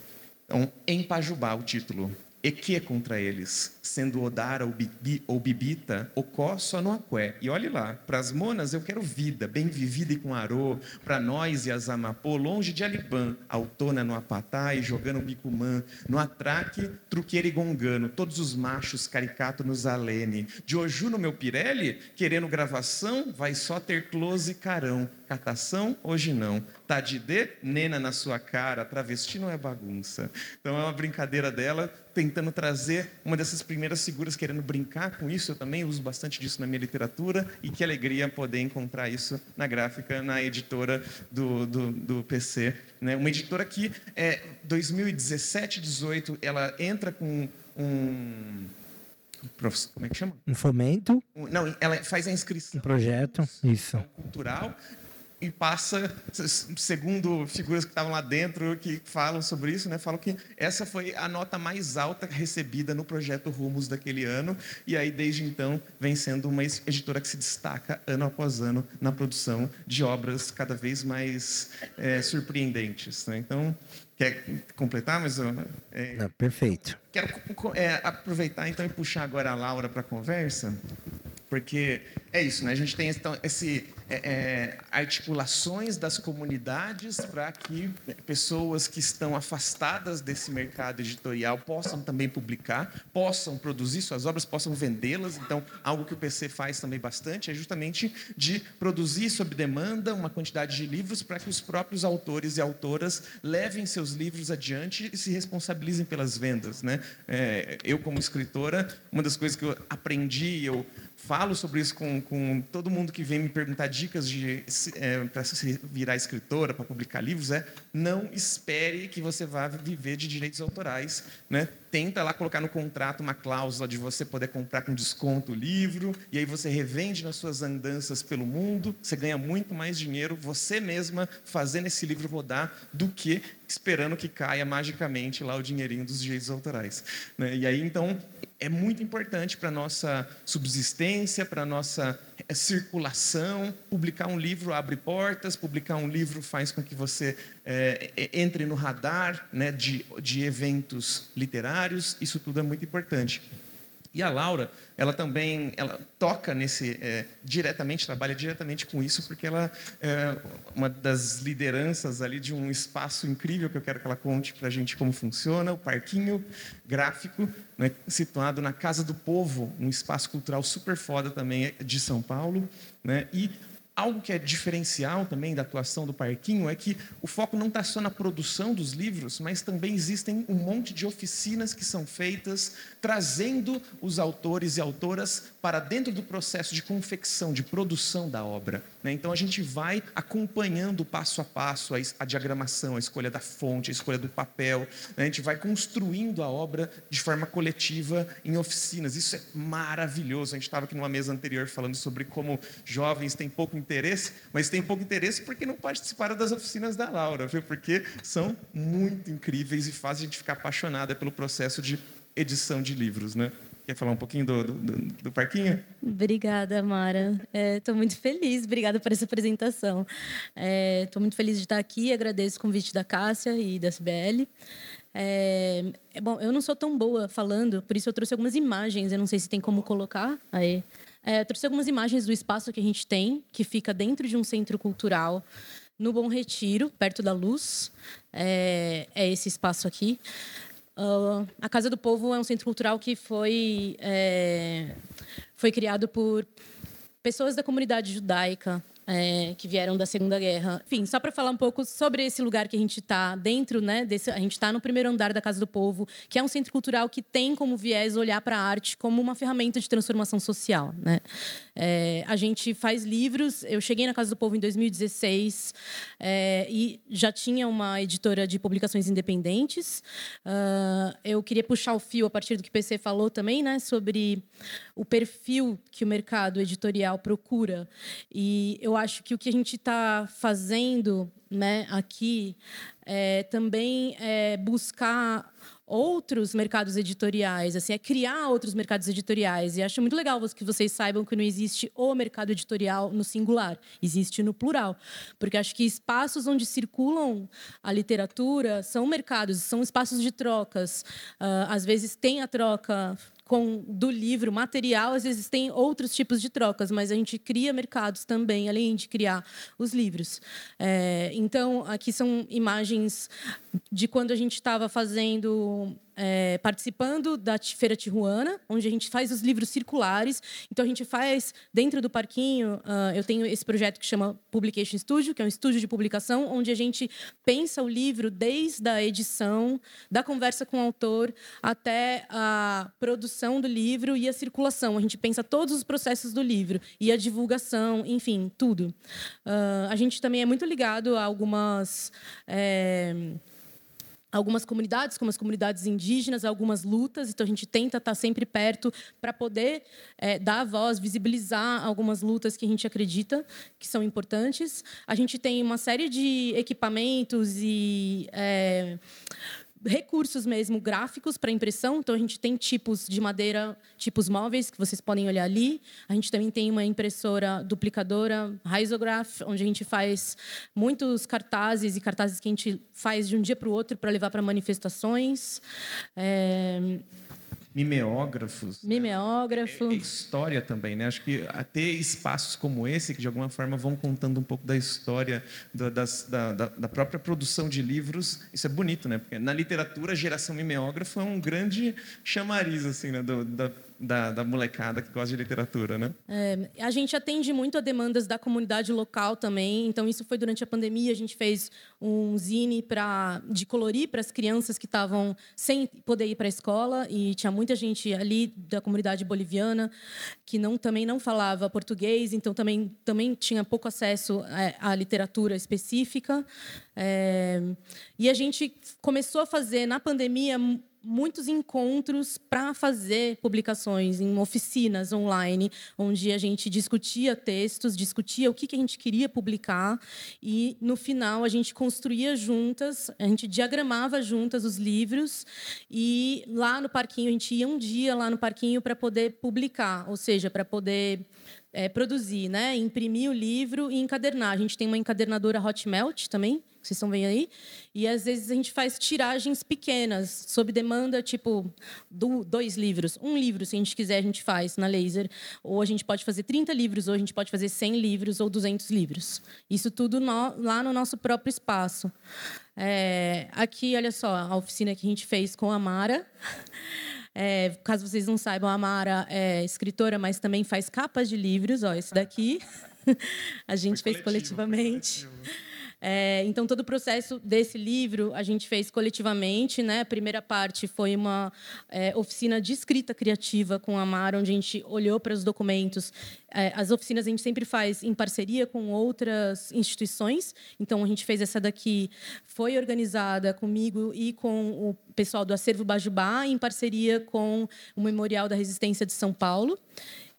Então, em pajubá, o título. E que é contra eles, sendo Odara ou, bibi, ou Bibita, Ocó só no Aqué. E olhe lá, para as monas eu quero vida, bem vivida e com arô, para nós e as amapô, longe de Alibã, autona no Apatá e jogando bicumã, no atraque, truqueiro e gongano, todos os machos caricato nos alene. De Oju no meu Pirelli, querendo gravação, vai só ter close e carão. Catação, hoje não. Tá de D, nena na sua cara, travesti não é bagunça. Então é uma brincadeira dela, tentando trazer uma dessas primeiras figuras, querendo brincar com isso. Eu também uso bastante disso na minha literatura, e que alegria poder encontrar isso na gráfica, na editora do, do, do PC. Né? Uma editora que, é, 2017, 18, ela entra com um como é que chama? Um fomento. Não, ela faz a inscrição. Um projeto, isso. Cultural e passa, segundo figuras que estavam lá dentro que falam sobre isso, né, falam que essa foi a nota mais alta recebida no projeto Rumos daquele ano, e aí desde então vem sendo uma editora que se destaca ano após ano na produção de obras cada vez mais é, surpreendentes. Né? Então, quer completar, mas é, Não, perfeito. Quero é, aproveitar então e puxar agora a Laura para a conversa, porque é isso, né? A gente tem então, esse é, é, articulações das comunidades para que pessoas que estão afastadas desse mercado editorial possam também publicar, possam produzir suas obras, possam vendê-las. Então, algo que o PC faz também bastante é justamente de produzir sob demanda uma quantidade de livros para que os próprios autores e autoras levem seus livros adiante e se responsabilizem pelas vendas. Né? É, eu, como escritora, uma das coisas que eu aprendi, eu falo sobre isso com, com todo mundo que vem me perguntar dicas é, para virar escritora, para publicar livros, é não espere que você vá viver de direitos autorais. Né? Tenta lá colocar no contrato uma cláusula de você poder comprar com desconto o livro, e aí você revende nas suas andanças pelo mundo, você ganha muito mais dinheiro você mesma fazendo esse livro rodar do que esperando que caia magicamente lá o dinheirinho dos direitos autorais. Né? E aí, então, é muito importante para a nossa subsistência, para a nossa eh, circulação. Publicar um livro abre portas, publicar um livro faz com que você é, entre no radar né, de, de eventos literários. Isso tudo é muito importante. E a Laura, ela também ela toca nesse é, diretamente, trabalha diretamente com isso, porque ela é uma das lideranças ali de um espaço incrível que eu quero que ela conte para a gente como funciona, o Parquinho Gráfico, né, situado na Casa do Povo, um espaço cultural super foda também de São Paulo, né, e Algo que é diferencial também da atuação do Parquinho é que o foco não está só na produção dos livros, mas também existem um monte de oficinas que são feitas trazendo os autores e autoras para dentro do processo de confecção, de produção da obra. Né? Então a gente vai acompanhando passo a passo a, diagramação, a escolha da fonte, a escolha do papel. Né? A gente vai construindo a obra de forma coletiva em oficinas. Isso é maravilhoso. A gente estava aqui numa mesa anterior falando sobre como jovens têm pouco interesse, mas tem pouco interesse porque não participaram das oficinas da Laura, viu? porque são muito incríveis e fazem a gente ficar apaixonada pelo processo de edição de livros. Né? Quer falar um pouquinho do, do, do parquinho? Obrigada, Mara. Estou é, muito feliz. Obrigada por essa apresentação. Estou é, muito feliz de estar aqui. Agradeço o convite da Cássia e da CBL. É, é, bom, eu não sou tão boa falando, por isso eu trouxe algumas imagens. Eu não sei se tem como colocar. Aí. É, trouxe algumas imagens do espaço que a gente tem, que fica dentro de um centro cultural no Bom Retiro, perto da Luz. É, é esse espaço aqui. Uh, a Casa do Povo é um centro cultural que foi, é, foi criado por pessoas da comunidade judaica é, que vieram da Segunda Guerra. Enfim, só para falar um pouco sobre esse lugar que a gente está dentro, né? Desse, a gente está no primeiro andar da Casa do Povo, que é um centro cultural que tem como viés olhar para a arte como uma ferramenta de transformação social, né? É, a gente faz livros. Eu cheguei na Casa do Povo em 2016 é, e já tinha uma editora de publicações independentes. Uh, eu queria puxar o fio a partir do que o PC falou também, né? Sobre o perfil que o mercado editorial procura. E eu acho que o que a gente está fazendo né, aqui é também é buscar outros mercados editoriais, assim, é criar outros mercados editoriais. E acho muito legal que vocês saibam que não existe o mercado editorial no singular, existe no plural. Porque acho que espaços onde circulam a literatura são mercados, são espaços de trocas. Uh, às vezes tem a troca com do livro material, às vezes tem outros tipos de trocas, mas a gente cria mercados também, além de criar os livros. É, então, aqui são imagens de quando a gente estava fazendo é, participando da Feira Tijuana, onde a gente faz os livros circulares. Então, a gente faz, dentro do parquinho, uh, eu tenho esse projeto que chama Publication Studio, que é um estúdio de publicação, onde a gente pensa o livro desde a edição, da conversa com o autor, até a produção do livro e a circulação. A gente pensa todos os processos do livro e a divulgação, enfim, tudo. Uh, a gente também é muito ligado a algumas. É, algumas comunidades, como as comunidades indígenas, algumas lutas. Então, a gente tenta estar sempre perto para poder é, dar voz, visibilizar algumas lutas que a gente acredita que são importantes. A gente tem uma série de equipamentos e é, recursos mesmo gráficos para impressão. Então, a gente tem tipos de madeira, tipos móveis, que vocês podem olhar ali. A gente também tem uma impressora duplicadora, Risograph, onde a gente faz muitos cartazes e cartazes que a gente faz de um dia para o outro para levar para manifestações. É... mimeógrafos. Mimeógrafo. É, é história também, né? Acho que ter espaços como esse, que de alguma forma vão contando um pouco da história da, das, da, da, da, própria produção de livros, isso é bonito, né? Porque na literatura, a geração mimeógrafo é um grande chamariz, assim, né? Do, da, da, da, molecada que gosta de literatura, né? É, a gente atende muito a demandas da comunidade local também. Então, isso foi durante a pandemia. A gente fez um zine pra, de colorir para as crianças que estavam sem poder ir para a escola. E tinha muita gente ali da comunidade boliviana que não, também não falava português. Então, também, também tinha pouco acesso à, à literatura específica. É, e a gente começou a fazer, na pandemia, muitos encontros para fazer publicações em oficinas online, onde a gente discutia textos, discutia o que, que a gente queria publicar e no final a gente construía juntas, a gente diagramava juntas os livros e lá no parquinho a gente ia um dia lá no parquinho para poder publicar, ou seja, para poder é, produzir, né, imprimir o livro e encadernar. A gente tem uma encadernadora Hotmelt também vocês estão vendo aí? E às vezes a gente faz tiragens pequenas, sob demanda, tipo, do, dois livros. Um livro, se a gente quiser, a gente faz na laser. Ou a gente pode fazer 30 livros, ou a gente pode fazer 100 livros, ou 200 livros. Isso tudo no, lá no nosso próprio espaço. É, aqui, olha só, a oficina que a gente fez com a Mara. É, caso vocês não saibam, a Mara é escritora, mas também faz capas de livros. Ó, esse daqui a gente fez coletivo, coletivamente. Coletivo. É, então, todo o processo desse livro a gente fez coletivamente. Né? A primeira parte foi uma é, oficina de escrita criativa com a Mara, onde a gente olhou para os documentos. É, as oficinas a gente sempre faz em parceria com outras instituições. Então, a gente fez essa daqui, foi organizada comigo e com o pessoal do Acervo Bajubá, em parceria com o Memorial da Resistência de São Paulo.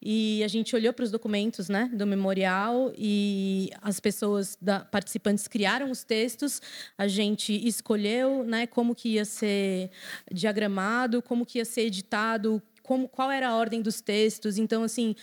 E a gente olhou para os documentos né, do memorial e as pessoas da, participantes criaram os textos. A gente escolheu né, como que ia ser diagramado, como que ia ser editado, como, qual era a ordem dos textos. Então, assim,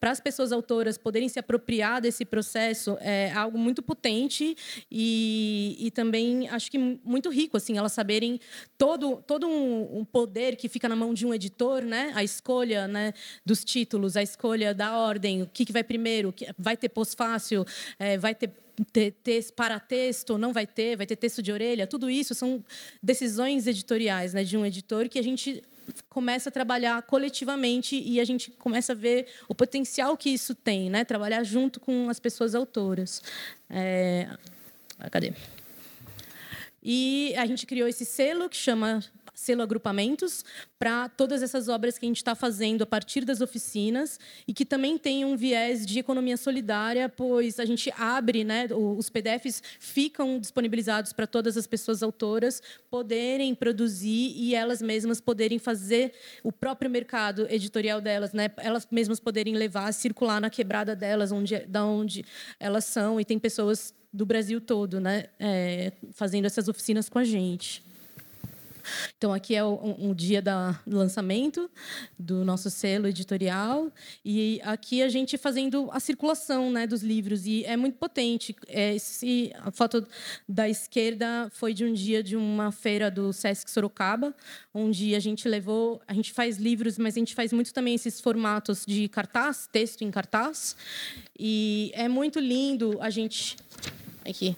para as pessoas autoras poderem se apropriar desse processo é algo muito potente e, e também acho que muito rico, assim, elas saberem todo, todo um, um, poder que fica na mão de um editor, né? A escolha né, dos títulos, a escolha da ordem, o que, que vai primeiro, vai ter pós-fácil, é, vai ter ter, para texto, não vai ter, vai ter texto de orelha, tudo isso são decisões editoriais né, de um editor que a gente começa a trabalhar coletivamente e a gente começa a ver o potencial que isso tem, né? Trabalhar junto com as pessoas autoras. É... Cadê? E a gente criou esse selo que chama selo agrupamentos para todas essas obras que a gente está fazendo a partir das oficinas e que também tem um viés de economia solidária, pois a gente abre, né, os PDFs ficam disponibilizados para todas as pessoas autoras poderem produzir e elas mesmas poderem fazer o próprio mercado editorial delas, né, elas mesmas poderem levar, circular na quebrada delas, onde, da onde elas são e tem pessoas do Brasil todo, né, é, fazendo essas oficinas com a gente. Então, aqui é um, um dia do lançamento do nosso selo editorial. E aqui a gente fazendo a circulação né, dos livros. E é muito potente. É, esse, a foto da esquerda foi de um dia de uma feira do Sesc Sorocaba, onde a gente levou. A gente faz livros, mas a gente faz muito também esses formatos de cartaz, texto em cartaz. E é muito lindo a gente. Aqui.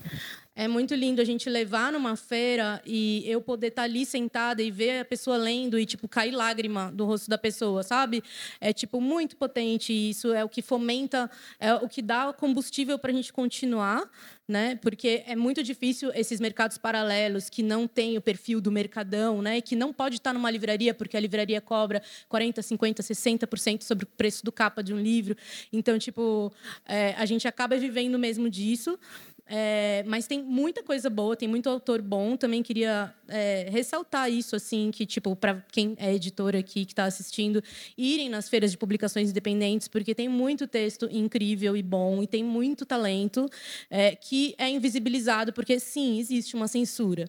É muito lindo a gente levar numa feira e eu poder estar tá ali sentada e ver a pessoa lendo e tipo cair lágrima do rosto da pessoa, sabe? É tipo muito potente. Isso é o que fomenta, é o que dá combustível para a gente continuar, né? Porque é muito difícil esses mercados paralelos que não têm o perfil do mercadão, né? Que não pode estar numa livraria porque a livraria cobra 40, 50, 60% sobre o preço do capa de um livro. Então, tipo, é, a gente acaba vivendo mesmo disso. É, mas tem muita coisa boa, tem muito autor bom. Também queria é, ressaltar isso, assim, que, tipo, para quem é editor aqui que está assistindo, irem nas feiras de publicações independentes, porque tem muito texto incrível e bom, e tem muito talento é, que é invisibilizado, porque sim, existe uma censura.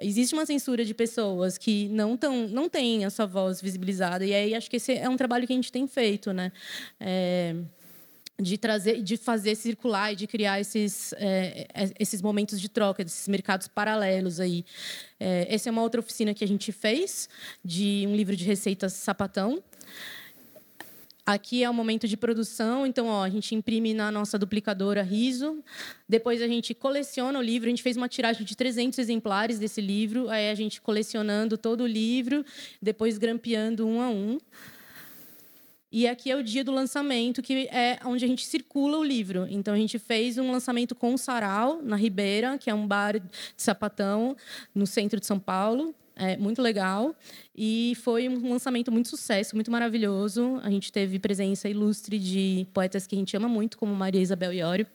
Existe uma censura de pessoas que não, tão, não têm a sua voz visibilizada. E aí acho que esse é um trabalho que a gente tem feito, né? É, de trazer, de fazer circular e de criar esses, é, esses momentos de troca, esses mercados paralelos aí. É, essa é uma outra oficina que a gente fez de um livro de receitas sapatão. Aqui é o momento de produção, então ó, a gente imprime na nossa duplicadora Riso, depois a gente coleciona o livro, a gente fez uma tiragem de 300 exemplares desse livro, aí a gente colecionando todo o livro, depois grampeando um a um. E aqui é o dia do lançamento, que é onde a gente circula o livro. Então, a gente fez um lançamento com o Sarau, na Ribeira, que é um bar de sapatão no centro de São Paulo. É muito legal. E foi um lançamento muito sucesso, muito maravilhoso. A gente teve presença ilustre de poetas que a gente ama muito, como Maria Isabel Iório.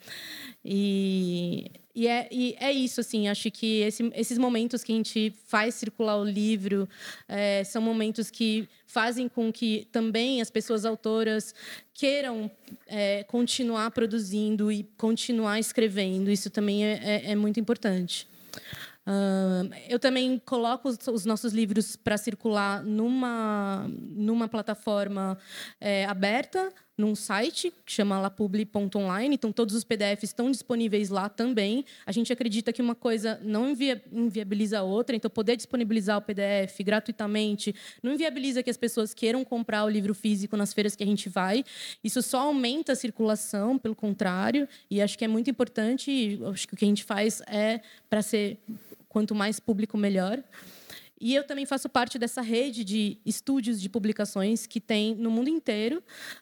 E, e, é, e é isso, assim, acho que esse, esses momentos que a gente faz circular o livro é, são momentos que fazem com que também as pessoas autoras queiram é, continuar produzindo e continuar escrevendo. Isso também é, é, é muito importante. Uh, eu também coloco os, os nossos livros para circular numa, numa plataforma é, aberta, num site que chama lapubli.online. Então, todos os PDFs estão disponíveis lá também. A gente acredita que uma coisa não invia, inviabiliza a outra. Então, poder disponibilizar o PDF gratuitamente não inviabiliza que as pessoas queiram comprar o livro físico nas feiras que a gente vai. Isso só aumenta a circulação, pelo contrário. E acho que é muito importante. Acho que o que a gente faz é para ser quanto mais público, melhor. E eu também faço parte dessa rede de estúdios de publicações que tem no mundo inteiro.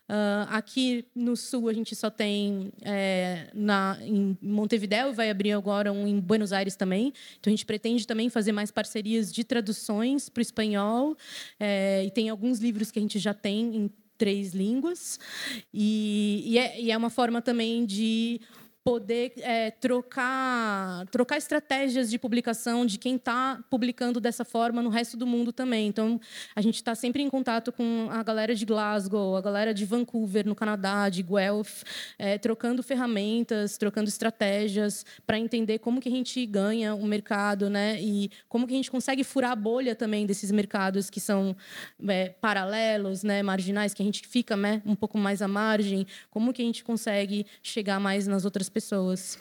Uh, aqui no Sul, a gente só tem é, na, em Montevideo, vai abrir agora um em Buenos Aires também. Então, a gente pretende também fazer mais parcerias de traduções para o espanhol. É, e tem alguns livros que a gente já tem em três línguas. E, e, é, e é uma forma também de poder é, trocar, trocar estratégias de publicação de quem está publicando dessa forma no resto do mundo também. Então, a gente está sempre em contato com a galera de Glasgow, a galera de Vancouver, no Canadá, de Guelph, é, trocando ferramentas, trocando estratégias para entender como que a gente ganha o mercado, né? E como que a gente consegue furar a bolha também desses mercados que são é, paralelos, né? Marginais, que a gente fica né, um pouco mais à margem. Como que a gente consegue chegar mais nas outras pessoas.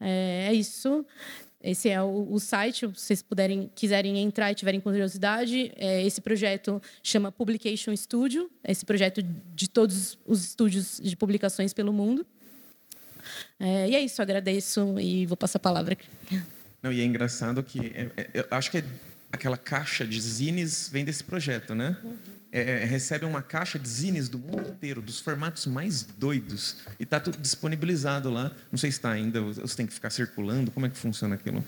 É, é isso. Esse é o, o, site, se vocês puderem, quiserem entrar e tiverem curiosidade. É, esse projeto chama Publication Studio, esse projeto de todos os estúdios de publicações pelo mundo. É, e é isso, agradeço e vou passar a palavra. Não, e é engraçado que é, é, eu acho que aquela caixa de zines vem desse projeto, né? Uhum é, é, recebe uma caixa de zines do mundo inteiro, dos formatos mais doidos, e está tudo disponibilizado lá. Não sei se está ainda, você tem que ficar circulando, como é que funciona aquilo?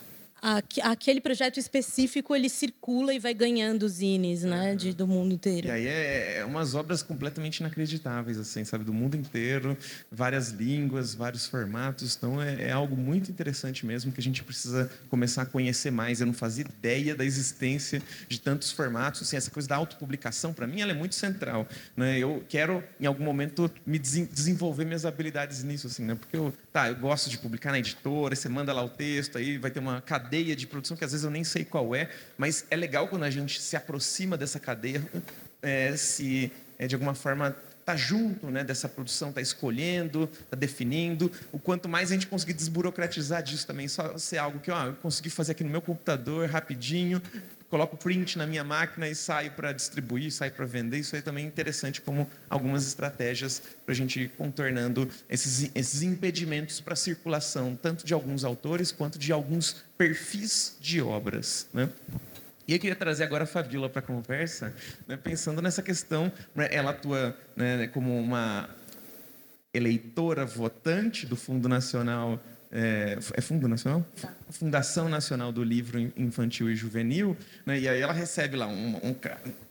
Aquele projeto específico ele circula e vai ganhando zines, né, de, do mundo inteiro. E aí é, é umas obras completamente inacreditáveis, assim, sabe, do mundo inteiro, várias línguas, vários formatos. Então é, é, algo muito interessante mesmo que a gente precisa começar a conhecer mais. Eu não fazia ideia da existência de tantos formatos. Assim, essa coisa da autopublicação, para mim, ela é muito central. Né? Eu quero, em algum momento, me desenvolver minhas habilidades nisso, assim, né? Porque eu, tá, eu gosto de publicar na editora, você manda lá o texto, aí vai ter uma cadeia de produção que às vezes eu nem sei qual é, mas é legal quando a gente se aproxima dessa cadeia, é, se é, de alguma forma está junto né, dessa produção, está escolhendo, está definindo. O quanto mais a gente conseguir desburocratizar disso também, só ser algo que ó, eu consegui fazer aqui no meu computador rapidinho, coloco print na minha máquina e saio para distribuir, saio para vender. Isso aí também é interessante como algumas estratégias para a gente ir contornando esses, esses impedimentos para a circulação, tanto de alguns autores quanto de alguns perfis de obras. Né? E eu queria trazer agora a Fabiola para a conversa, né, pensando nessa questão. Né, ela atua né, como uma eleitora votante do Fundo Nacional é, é, Fundo Nacional? Tá. Fundação Nacional do Livro Infantil e Juvenil, né? e aí ela recebe lá um,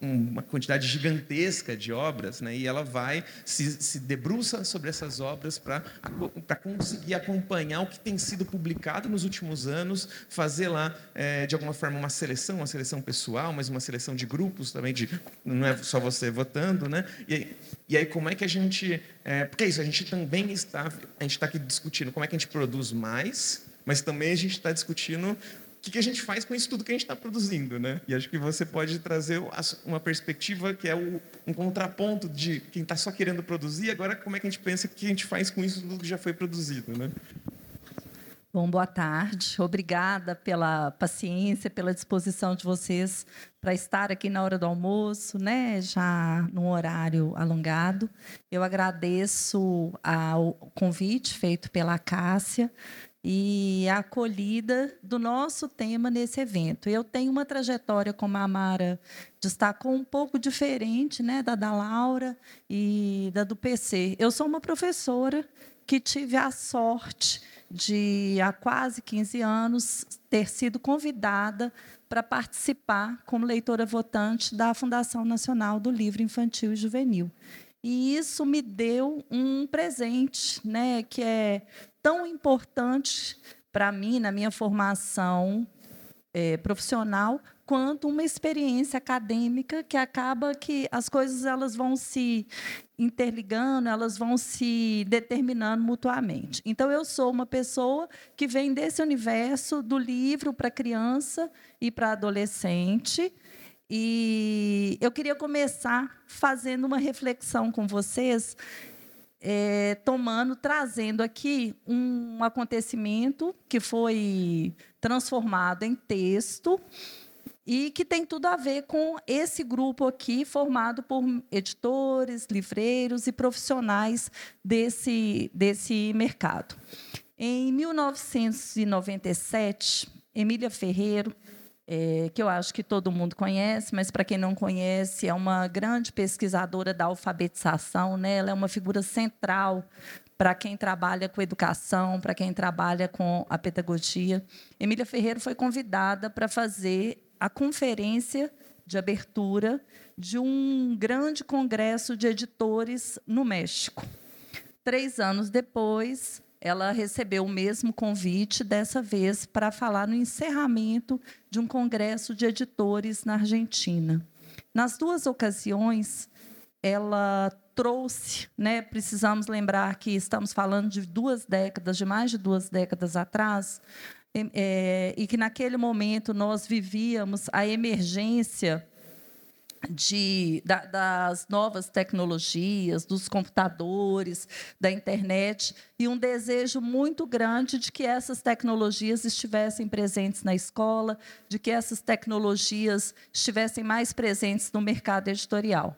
um, uma quantidade gigantesca de obras, né? e ela vai, se, se debruça sobre essas obras para conseguir acompanhar o que tem sido publicado nos últimos anos, fazer lá, é, de alguma forma, uma seleção, uma seleção pessoal, mas uma seleção de grupos também, de, não é só você votando, né? e, aí, e aí como é que a gente... É, porque é isso, a gente também está, a gente está aqui discutindo como é que a gente produz mais, mas também a gente está discutindo que, que a gente faz com isso tudo que a gente está produzindo, né? E acho que você pode trazer uma perspectiva que é um contraponto de quem está só querendo produzir, agora como é que a gente pensa que a gente faz com isso tudo que já foi produzido, né? Bom, boa tarde. Obrigada pela paciência, pela disposição de vocês para estar aqui na hora do almoço, né? Já num horário alongado. Eu agradeço ao convite feito pela Cássia e a acolhida do nosso tema nesse evento. Eu tenho uma trajetória, como a Mara destacou, um pouco diferente né, da da Laura e da do PC. Eu sou uma professora que tive a sorte de, há quase 15 anos, ter sido convidada para participar como leitora votante da Fundação Nacional do Livro Infantil e Juvenil. E isso me deu um presente, né, que é tão importante para mim na minha formação é, profissional quanto uma experiência acadêmica que acaba que as coisas elas vão se interligando, elas vão se determinando mutuamente. Então eu sou uma pessoa que vem desse universo do livro para criança e para adolescente. E eu queria começar fazendo uma reflexão com vocês é, tomando, trazendo aqui um acontecimento que foi transformado em texto e que tem tudo a ver com esse grupo aqui, formado por editores, livreiros e profissionais desse, desse mercado. Em 1997, Emília Ferreiro é, que eu acho que todo mundo conhece, mas para quem não conhece, é uma grande pesquisadora da alfabetização, né? ela é uma figura central para quem trabalha com educação, para quem trabalha com a pedagogia. Emília Ferreira foi convidada para fazer a conferência de abertura de um grande congresso de editores no México. Três anos depois, ela recebeu o mesmo convite, dessa vez para falar no encerramento de um congresso de editores na Argentina. Nas duas ocasiões, ela trouxe, né, precisamos lembrar que estamos falando de duas décadas, de mais de duas décadas atrás, é, e que naquele momento nós vivíamos a emergência de, da, das novas tecnologias, dos computadores, da internet, e um desejo muito grande de que essas tecnologias estivessem presentes na escola, de que essas tecnologias estivessem mais presentes no mercado editorial.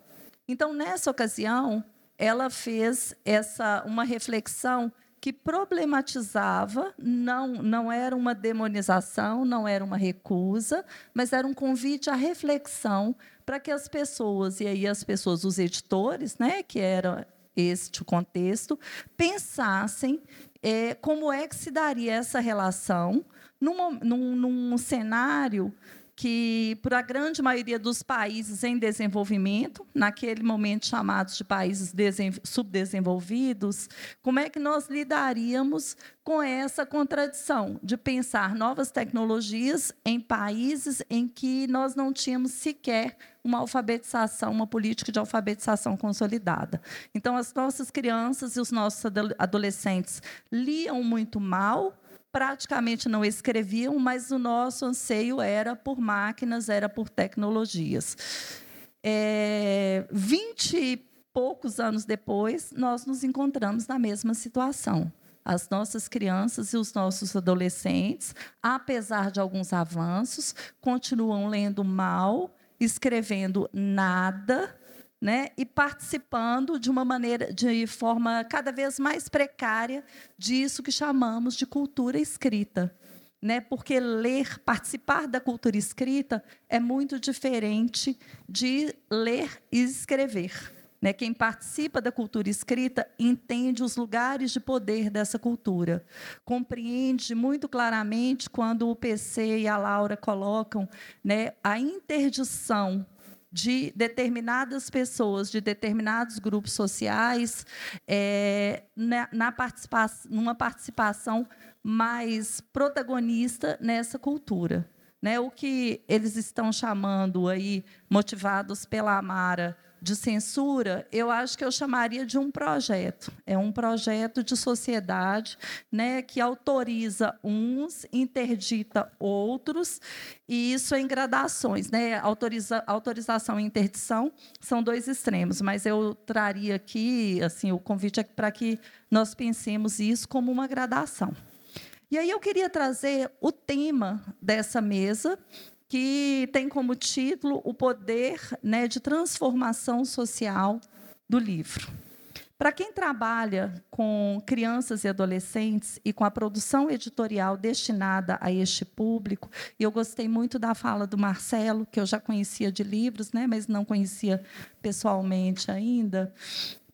Então, nessa ocasião, ela fez essa uma reflexão que problematizava, não, não era uma demonização, não era uma recusa, mas era um convite à reflexão para que as pessoas, e aí as pessoas, os editores, né, que era este o contexto, pensassem é, como é que se daria essa relação num, num, num cenário que, para a grande maioria dos países em desenvolvimento, naquele momento chamados de países subdesenvolvidos, como é que nós lidaríamos com essa contradição de pensar novas tecnologias em países em que nós não tínhamos sequer uma alfabetização, uma política de alfabetização consolidada. Então, as nossas crianças e os nossos adolescentes liam muito mal, praticamente não escreviam, mas o nosso anseio era por máquinas, era por tecnologias. É, Vinte e poucos anos depois, nós nos encontramos na mesma situação. As nossas crianças e os nossos adolescentes, apesar de alguns avanços, continuam lendo mal, escrevendo nada, né, e participando de uma maneira, de forma cada vez mais precária disso que chamamos de cultura escrita. Né? Porque ler, participar da cultura escrita é muito diferente de ler e escrever. Né? Quem participa da cultura escrita entende os lugares de poder dessa cultura, compreende muito claramente quando o PC e a Laura colocam né, a interdição de determinadas pessoas, de determinados grupos sociais, é, na, na participação, numa participação mais protagonista nessa cultura. Né? O que eles estão chamando aí, motivados pela Amara, de censura, eu acho que eu chamaria de um projeto. É um projeto de sociedade né, que autoriza uns, interdita outros, e isso em gradações. Né? Autoriza, autorização e interdição são dois extremos, mas eu traria aqui, assim, o convite é para que nós pensemos isso como uma gradação. E aí eu queria trazer o tema dessa mesa, que tem como título o poder né, de transformação social do livro. Para quem trabalha com crianças e adolescentes e com a produção editorial destinada a este público, e eu gostei muito da fala do Marcelo, que eu já conhecia de livros, né, mas não conhecia pessoalmente ainda,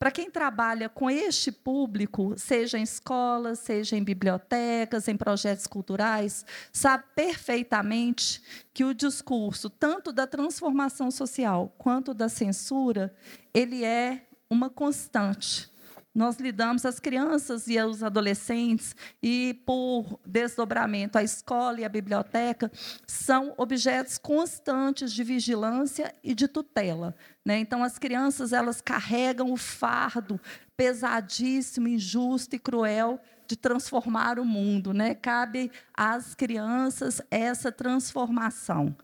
para quem trabalha com este público, seja em escolas, seja em bibliotecas, em projetos culturais, sabe perfeitamente que o discurso, tanto da transformação social quanto da censura, ele é uma constante nós lidamos as crianças e os adolescentes e por desdobramento a escola e a biblioteca são objetos constantes de vigilância e de tutela, né? Então as crianças elas carregam o fardo pesadíssimo, injusto e cruel de transformar o mundo, né? Cabe às crianças essa transformação.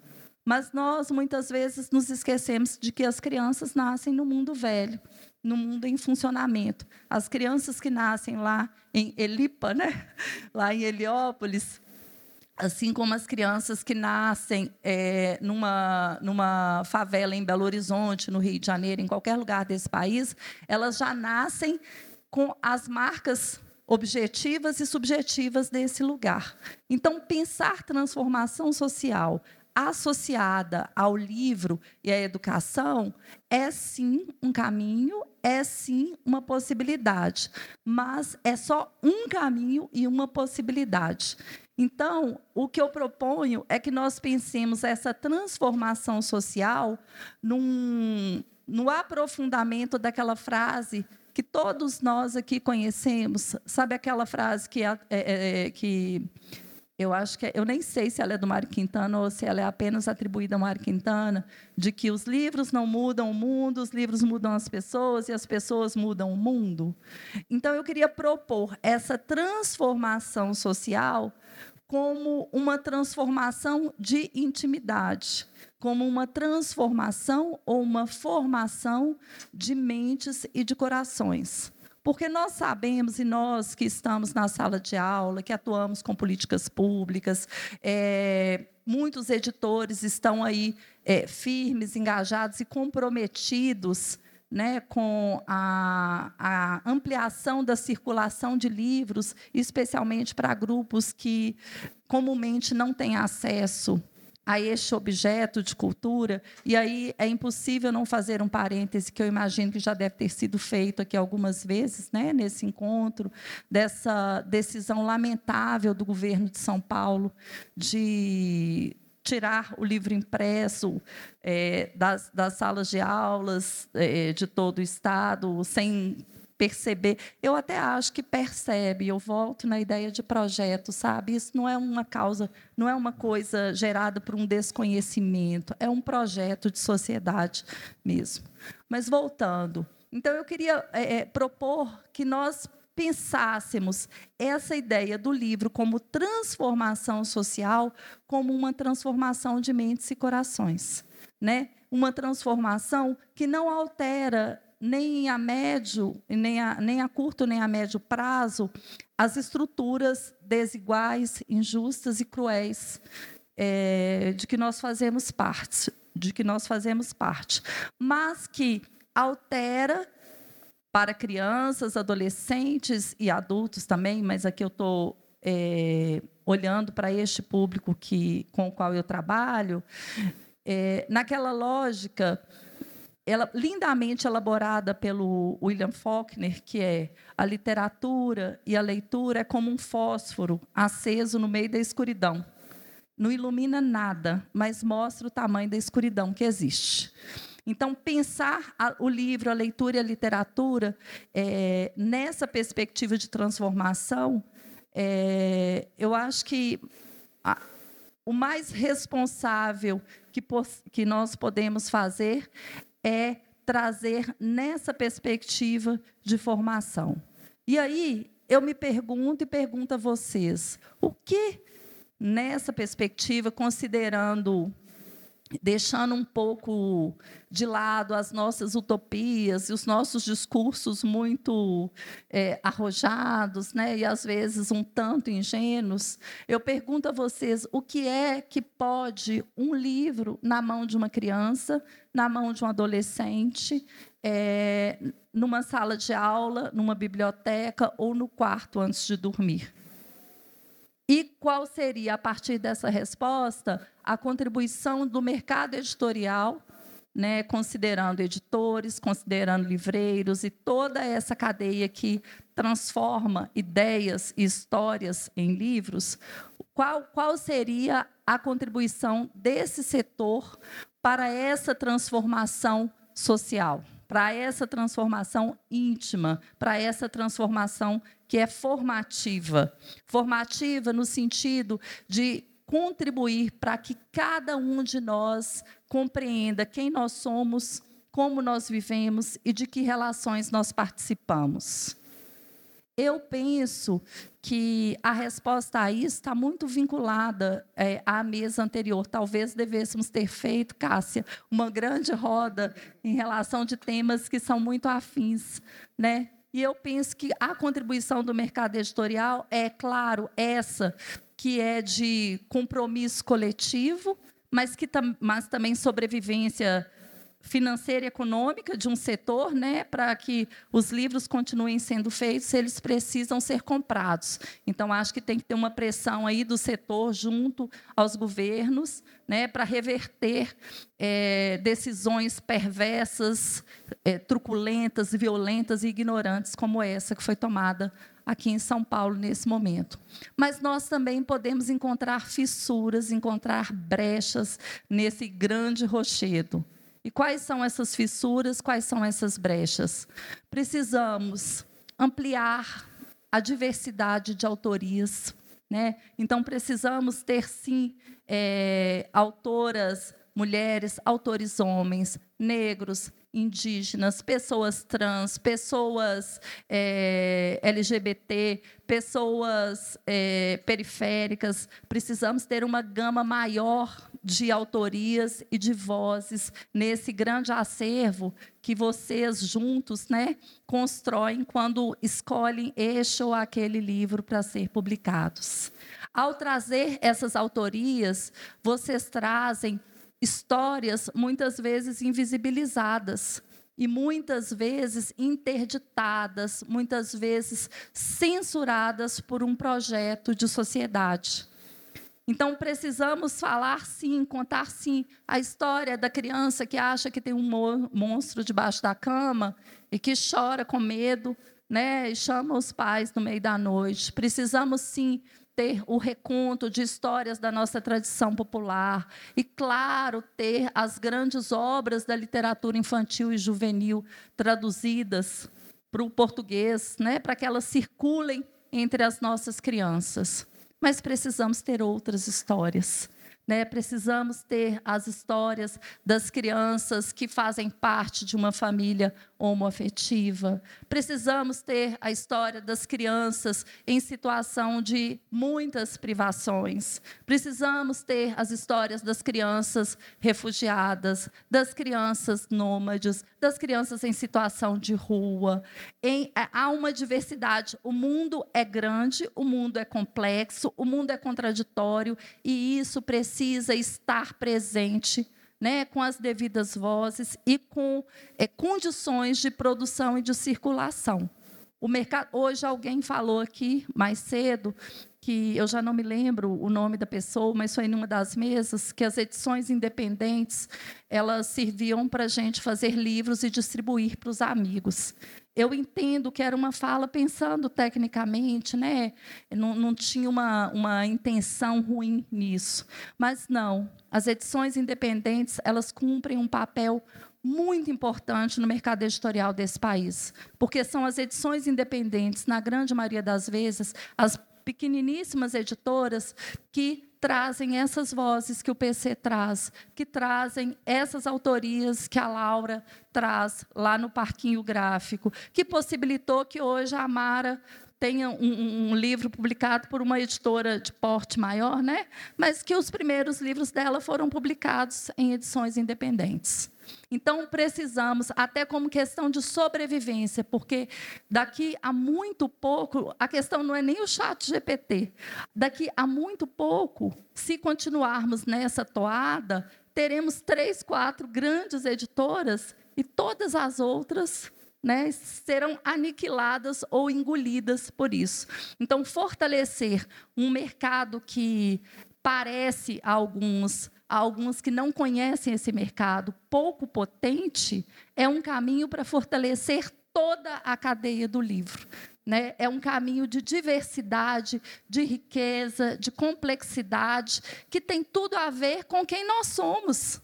Mas nós muitas vezes nos esquecemos de que as crianças nascem no mundo velho no mundo em funcionamento. As crianças que nascem lá em Elipa, né? lá em Heliópolis, assim como as crianças que nascem é, numa, numa favela em Belo Horizonte, no Rio de Janeiro, em qualquer lugar desse país, elas já nascem com as marcas objetivas e subjetivas desse lugar. Então, pensar transformação social associada ao livro e à educação é sim um caminho, é sim uma possibilidade, mas é só um caminho e uma possibilidade. Então, o que eu proponho é que nós pensemos essa transformação social num, no aprofundamento daquela frase que todos nós aqui conhecemos. Sabe aquela frase que, é, é, é que eu acho que é, eu nem sei se ela é do Mário Quintana ou se ela é apenas atribuída ao Mário Quintana, de que os livros não mudam o mundo, os livros mudam as pessoas e as pessoas mudam o mundo. Então eu queria propor essa transformação social como uma transformação de intimidade, como uma transformação ou uma formação de mentes e de corações. Porque nós sabemos, e nós que estamos na sala de aula, que atuamos com políticas públicas, é, muitos editores estão aí é, firmes, engajados e comprometidos né, com a, a, ampliação da circulação de livros, especialmente para grupos que comumente não têm acesso a este objeto de cultura, e aí é impossível não fazer um parêntese que eu imagino que já deve ter sido feito aqui algumas vezes, né, nesse encontro, dessa decisão lamentável do governo de São Paulo de tirar o livro impresso é, das, das, salas de aulas é, de todo o Estado, sem perceber. Eu até acho que percebe, eu volto na ideia de projeto, sabe? Isso não é uma causa, não é uma coisa gerada por um desconhecimento, é um projeto de sociedade mesmo. Mas voltando, então eu queria é, é propor que nós pensássemos essa ideia do livro como transformação social, como uma transformação de mentes e corações, né? Uma transformação que não altera nem a médio, nem a, nem a curto, nem a médio prazo, as estruturas desiguais, injustas e cruéis é, de que nós fazemos parte, de que nós fazemos parte, mas que altera para crianças, adolescentes e adultos também, mas aqui eu estou é, olhando para este público que, com o qual eu trabalho, é, naquela lógica ela, lindamente elaborada pelo William Faulkner, que é a literatura e a leitura é como um fósforo aceso no meio da escuridão. Não ilumina nada, mas mostra o tamanho da escuridão que existe. Então, pensar a, o livro, a leitura e a literatura é, nessa perspectiva de transformação, é, eu acho que a, o mais responsável que, que nós podemos fazer é trazer nessa perspectiva de formação. E aí, eu me pergunto e pergunto a vocês: o que, nessa perspectiva, considerando deixando um pouco de lado as nossas utopias e os nossos discursos muito é, arrojados, né, e às vezes um tanto ingênuos, eu pergunto a vocês o que é que pode um livro na mão de uma criança, na mão de um adolescente, é, numa sala de aula, numa biblioteca ou no quarto antes de dormir? E qual seria, a partir dessa resposta, a contribuição do mercado editorial, né, considerando editores, considerando livreiros e toda essa cadeia que transforma ideias e histórias em livros? Qual, qual seria a contribuição desse setor para essa transformação social? para essa transformação íntima, para essa transformação que é formativa. Formativa no sentido de contribuir para que cada um de nós compreenda quem nós somos, como nós vivemos e de que relações nós participamos. Eu penso que a resposta a isso está muito vinculada é, à mesa anterior. Talvez devêssemos ter feito, Cássia, uma grande roda em relação de temas que são muito afins, né? E eu penso que a contribuição do mercado editorial é, claro, essa que é de compromisso coletivo, mas que mas também sobrevivência financeira e econômica de um setor, né, para que os livros continuem sendo feitos, eles precisam ser comprados. Então acho que tem que ter uma pressão aí do setor junto aos governos, né, para reverter é, decisões perversas, é, truculentas, violentas e ignorantes como essa que foi tomada aqui em São Paulo nesse momento. Mas nós também podemos encontrar fissuras, encontrar brechas nesse grande rochedo. E quais são essas fissuras, quais são essas brechas? Precisamos ampliar a diversidade de autorias. Né? Então, precisamos ter, sim, é, autoras mulheres, autores homens, negros, indígenas, pessoas trans, pessoas é, LGBT, pessoas é, periféricas. Precisamos ter uma gama maior de autorias e de vozes nesse grande acervo que vocês juntos né, constroem quando escolhem este ou aquele livro para ser publicados. Ao trazer essas autorias, vocês trazem histórias muitas vezes invisibilizadas e muitas vezes interditadas, muitas vezes censuradas por um projeto de sociedade. Então precisamos falar sim, contar sim a história da criança que acha que tem um monstro debaixo da cama e que chora com medo, né, e chama os pais no meio da noite. Precisamos sim ter o reconto de histórias da nossa tradição popular e, claro, ter as grandes obras da literatura infantil e juvenil traduzidas para o português, né, para que elas circulem entre as nossas crianças mas precisamos ter outras histórias. Né? Precisamos ter as histórias das crianças que fazem parte de uma família homoafetiva. Precisamos ter a história das crianças em situação de muitas privações. Precisamos ter as histórias das crianças refugiadas, das crianças nômades, das crianças em situação de rua. Em, é, há uma diversidade. O mundo é grande, o mundo é complexo, o mundo é contraditório e isso precisa estar presente né, com as devidas vozes e com é, condições de produção e de circulação. O mercado, hoje alguém falou aqui mais cedo que eu já não me lembro o nome da pessoa, mas foi em uma das mesas que as edições independentes elas serviam para a gente fazer livros e distribuir para os amigos. Eu entendo que era uma fala pensando tecnicamente, né? Não, não tinha uma, uma intenção ruim nisso, mas não. As edições independentes elas cumprem um papel muito importante no mercado editorial desse país, porque são as edições independentes, na grande maioria das vezes, as pequeniníssimas editoras que trazem essas vozes que o PC traz, que trazem essas autorias que a Laura traz lá no Parquinho Gráfico, que possibilitou que hoje a Amara tenha um, um, livro publicado por uma editora de porte maior, né? mas que os primeiros livros dela foram publicados em edições independentes. Então, precisamos, até como questão de sobrevivência, porque daqui a muito pouco, a questão não é nem o chat GPT, daqui a muito pouco, se continuarmos nessa toada, teremos três, quatro grandes editoras e todas as outras né, serão aniquiladas ou engolidas por isso. Então, fortalecer um mercado que parece a alguns, a alguns que não conhecem esse mercado, pouco potente, é um caminho para fortalecer toda a cadeia do livro. Né? É um caminho de diversidade, de riqueza, de complexidade, que tem tudo a ver com quem nós somos.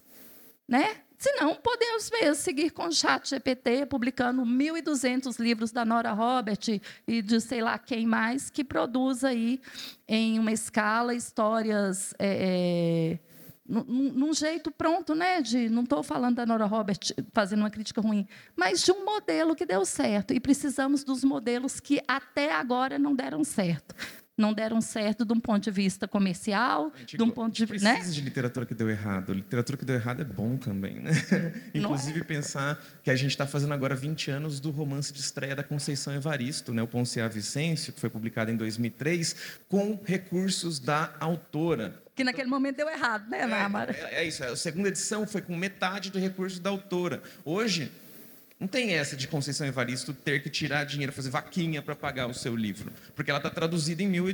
Né? Se não, podemos mesmo seguir com o chat GPT, publicando 1.200 livros da Nora Robert e de sei lá quem mais, que produz aí, em uma escala, histórias... É, é, num, num, jeito pronto, né? De, não estou falando da Nora Robert fazendo uma crítica ruim, mas de um modelo que deu certo. E precisamos dos modelos que até agora não deram certo não deram certo de um ponto de vista comercial, de um ponto de vista. Precisa né? de literatura que deu errado. Literatura que deu errado é bom também, né? Inclusive é? pensar que a gente está fazendo agora 20 anos do romance de estreia da Conceição Evaristo, né? O Ponciá Vicêncio, que foi publicado em 2003, com recursos da autora. Que naquele momento deu errado, né? É, é, é isso. A segunda edição foi com metade do recurso da autora. Hoje, não tem essa de Conceição Evaristo ter que tirar dinheiro, fazer vaquinha para pagar o seu livro, porque ela está traduzida em mil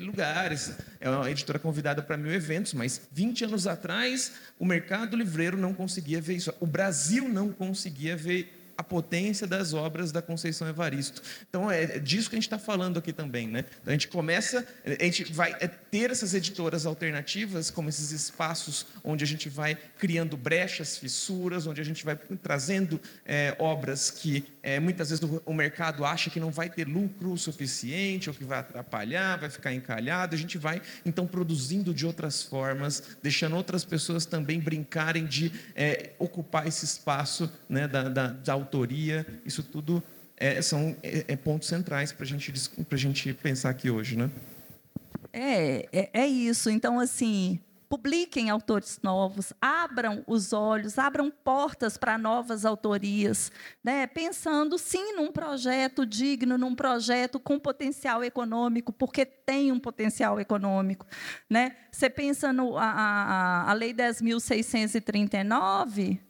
lugares, é uma editora convidada para mil eventos, mas 20 anos atrás o mercado livreiro não conseguia ver isso, o Brasil não conseguia ver a potência das obras da Conceição Evaristo. Então é disso que a gente está falando aqui também, né? Então, a gente começa, a gente vai é, ter essas editoras alternativas, como esses espaços onde a gente vai criando brechas, fissuras, onde a gente vai trazendo é, obras que é, muitas vezes o, mercado acha que não vai ter lucro suficiente ou que vai atrapalhar, vai ficar encalhado. A gente vai então produzindo de outras formas, deixando outras pessoas também brincarem de é, ocupar esse espaço né, da, da, da isso tudo é, são é, é pontos centrais para gente, a gente pensar aqui hoje. Né? É, é, é isso. Então, assim, publiquem autores novos, abram os olhos, abram portas para novas autorias, né? pensando sim num projeto digno, num projeto com potencial econômico, porque tem um potencial econômico. Né? Você pensa no a, a, a Lei 10.639,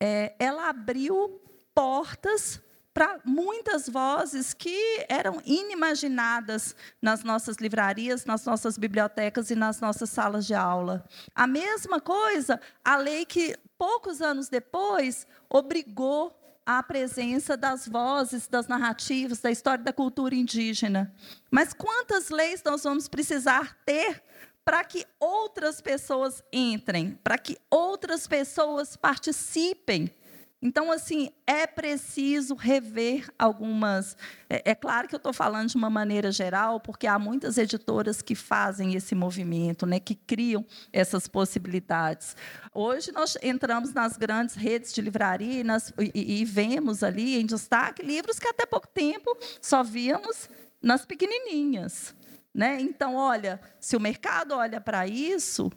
é, ela abriu portas para muitas vozes que eram inimaginadas nas nossas livrarias, nas nossas bibliotecas e nas nossas salas de aula. A mesma coisa, a lei que, poucos anos depois, obrigou a presença das vozes, das narrativas, da história da cultura indígena. Mas quantas leis nós vamos precisar ter para que outras pessoas entrem, para que outras pessoas participem então, assim, é preciso rever algumas. É, é claro que eu estou falando de uma maneira geral, porque há muitas editoras que fazem esse movimento, né, que criam essas possibilidades. Hoje nós entramos nas grandes redes de livraria e, nas, e, e vemos ali em destaque livros que até pouco tempo só víamos nas pequenininhas. Né? Então, olha, se o mercado olha para isso,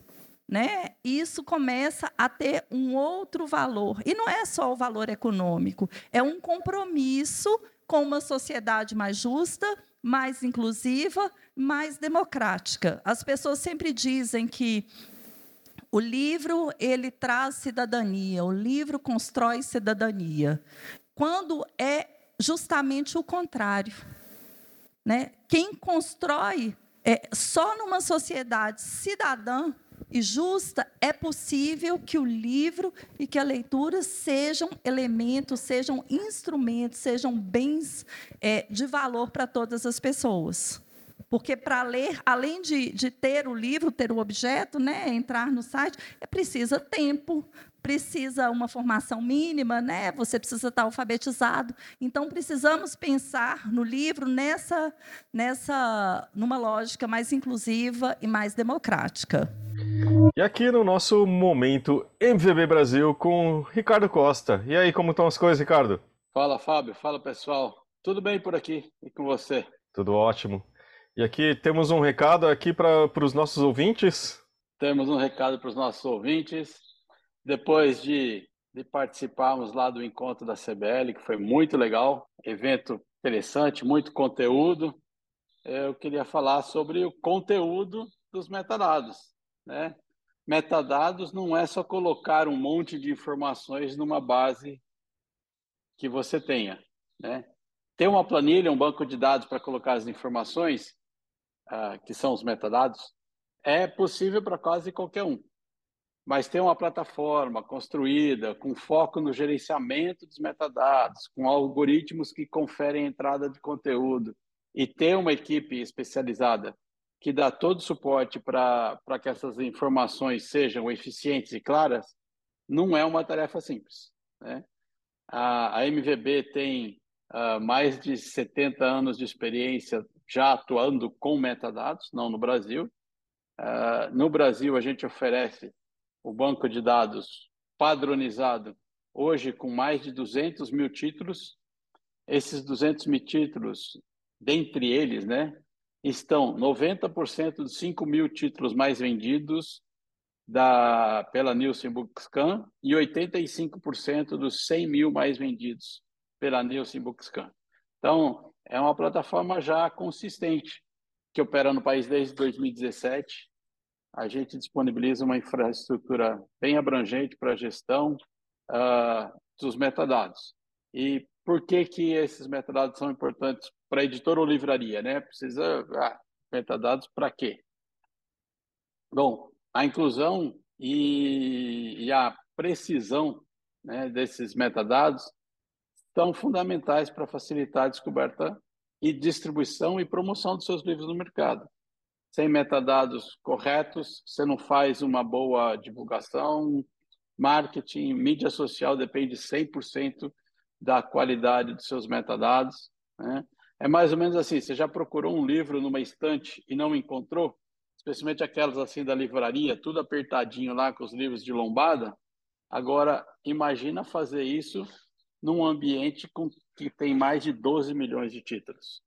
né, isso começa a ter um outro valor. E não é só o valor econômico, é um compromisso com uma sociedade mais justa, mais inclusiva, mais democrática. As pessoas sempre dizem que o livro ele traz cidadania, o livro constrói cidadania, quando é justamente o contrário. Né? Quem constrói é, só numa sociedade cidadã e justa, é possível que o livro e que a leitura sejam elementos, sejam instrumentos, sejam bens é, de valor para todas as pessoas. Porque para ler, além de, de ter o livro, ter o objeto, né, entrar no site, é precisa tempo, precisa uma formação mínima, né? Você precisa estar alfabetizado. Então precisamos pensar no livro nessa nessa numa lógica mais inclusiva e mais democrática. E aqui no nosso momento MVB Brasil com Ricardo Costa. E aí, como estão as coisas, Ricardo? Fala, Fábio. Fala, pessoal. Tudo bem por aqui e com você? Tudo ótimo. E aqui temos um recado aqui para os nossos ouvintes. Temos um recado para os nossos ouvintes. Depois de, de participarmos lá do encontro da CBL, que foi muito legal, evento interessante, muito conteúdo, eu queria falar sobre o conteúdo dos metadados. Né? Metadados não é só colocar um monte de informações numa base que você tenha. Né? Ter uma planilha, um banco de dados para colocar as informações, uh, que são os metadados, é possível para quase qualquer um. Mas ter uma plataforma construída com foco no gerenciamento dos metadados, com algoritmos que conferem entrada de conteúdo e ter uma equipe especializada que dá todo o suporte para que essas informações sejam eficientes e claras, não é uma tarefa simples. Né? A, a MVB tem uh, mais de 70 anos de experiência já atuando com metadados, não no Brasil. Uh, no Brasil, a gente oferece o banco de dados padronizado, hoje com mais de 200 mil títulos. Esses 200 mil títulos, dentre eles, né, estão 90% dos 5 mil títulos mais vendidos da, pela Nielsen Bookscan e 85% dos 100 mil mais vendidos pela Nielsen Bookscan. Então, é uma plataforma já consistente, que opera no país desde 2017. A gente disponibiliza uma infraestrutura bem abrangente para a gestão uh, dos metadados. E por que, que esses metadados são importantes para editor ou livraria? Né? Precisa. Ah, metadados para quê? Bom, a inclusão e, e a precisão né, desses metadados são fundamentais para facilitar a descoberta e distribuição e promoção dos seus livros no mercado. Sem metadados corretos, você não faz uma boa divulgação, marketing, mídia social depende 100% da qualidade dos seus metadados. Né? É mais ou menos assim, você já procurou um livro numa estante e não encontrou? especialmente aquelas assim da livraria, tudo apertadinho lá com os livros de lombada. Agora, imagina fazer isso num ambiente com, que tem mais de 12 milhões de títulos.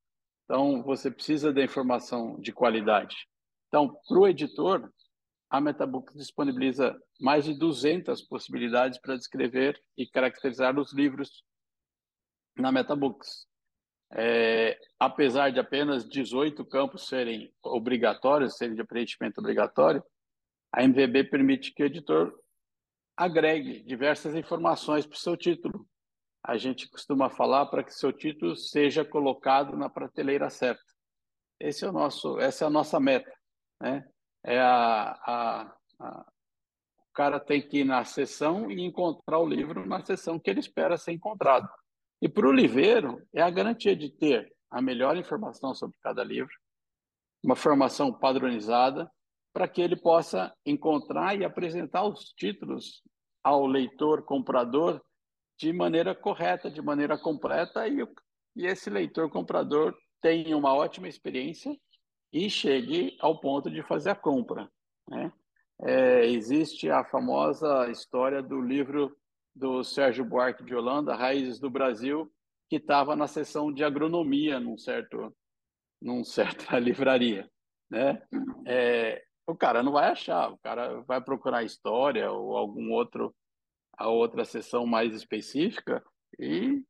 Então, você precisa da informação de qualidade. Então, para o editor, a Metabook disponibiliza mais de 200 possibilidades para descrever e caracterizar os livros na Metabooks. É, apesar de apenas 18 campos serem obrigatórios, serem de preenchimento obrigatório, a MVB permite que o editor agregue diversas informações para o seu título. A gente costuma falar para que seu título seja colocado na prateleira certa. Esse é o nosso, essa é a nossa meta, né? É a, a, a o cara tem que ir na sessão e encontrar o livro na sessão que ele espera ser encontrado. E para o livreiro, é a garantia de ter a melhor informação sobre cada livro, uma formação padronizada, para que ele possa encontrar e apresentar os títulos ao leitor comprador de maneira correta, de maneira completa, e, e esse leitor comprador tenha uma ótima experiência e chegue ao ponto de fazer a compra. Né? É, existe a famosa história do livro do Sérgio Buarque de Holanda, Raízes do Brasil, que estava na seção de agronomia num certo, num certa livraria, né? É, o cara não vai achar, o cara vai procurar história ou algum outro a outra seção mais específica e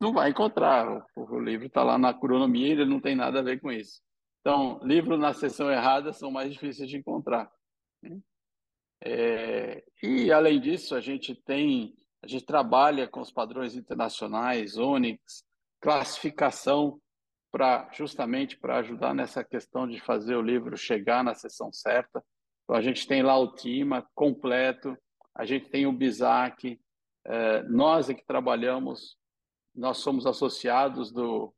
não vai encontrar. O, o livro está lá na agronomia e ele não tem nada a ver com isso. Então, livros na seção errada são mais difíceis de encontrar. Né? É, e além disso, a gente tem a gente trabalha com os padrões internacionais, ONIX, classificação para justamente para ajudar nessa questão de fazer o livro chegar na sessão certa. Então a gente tem lá o TIMA completo, a gente tem o BISAC, é, nós é que trabalhamos, nós somos associados do,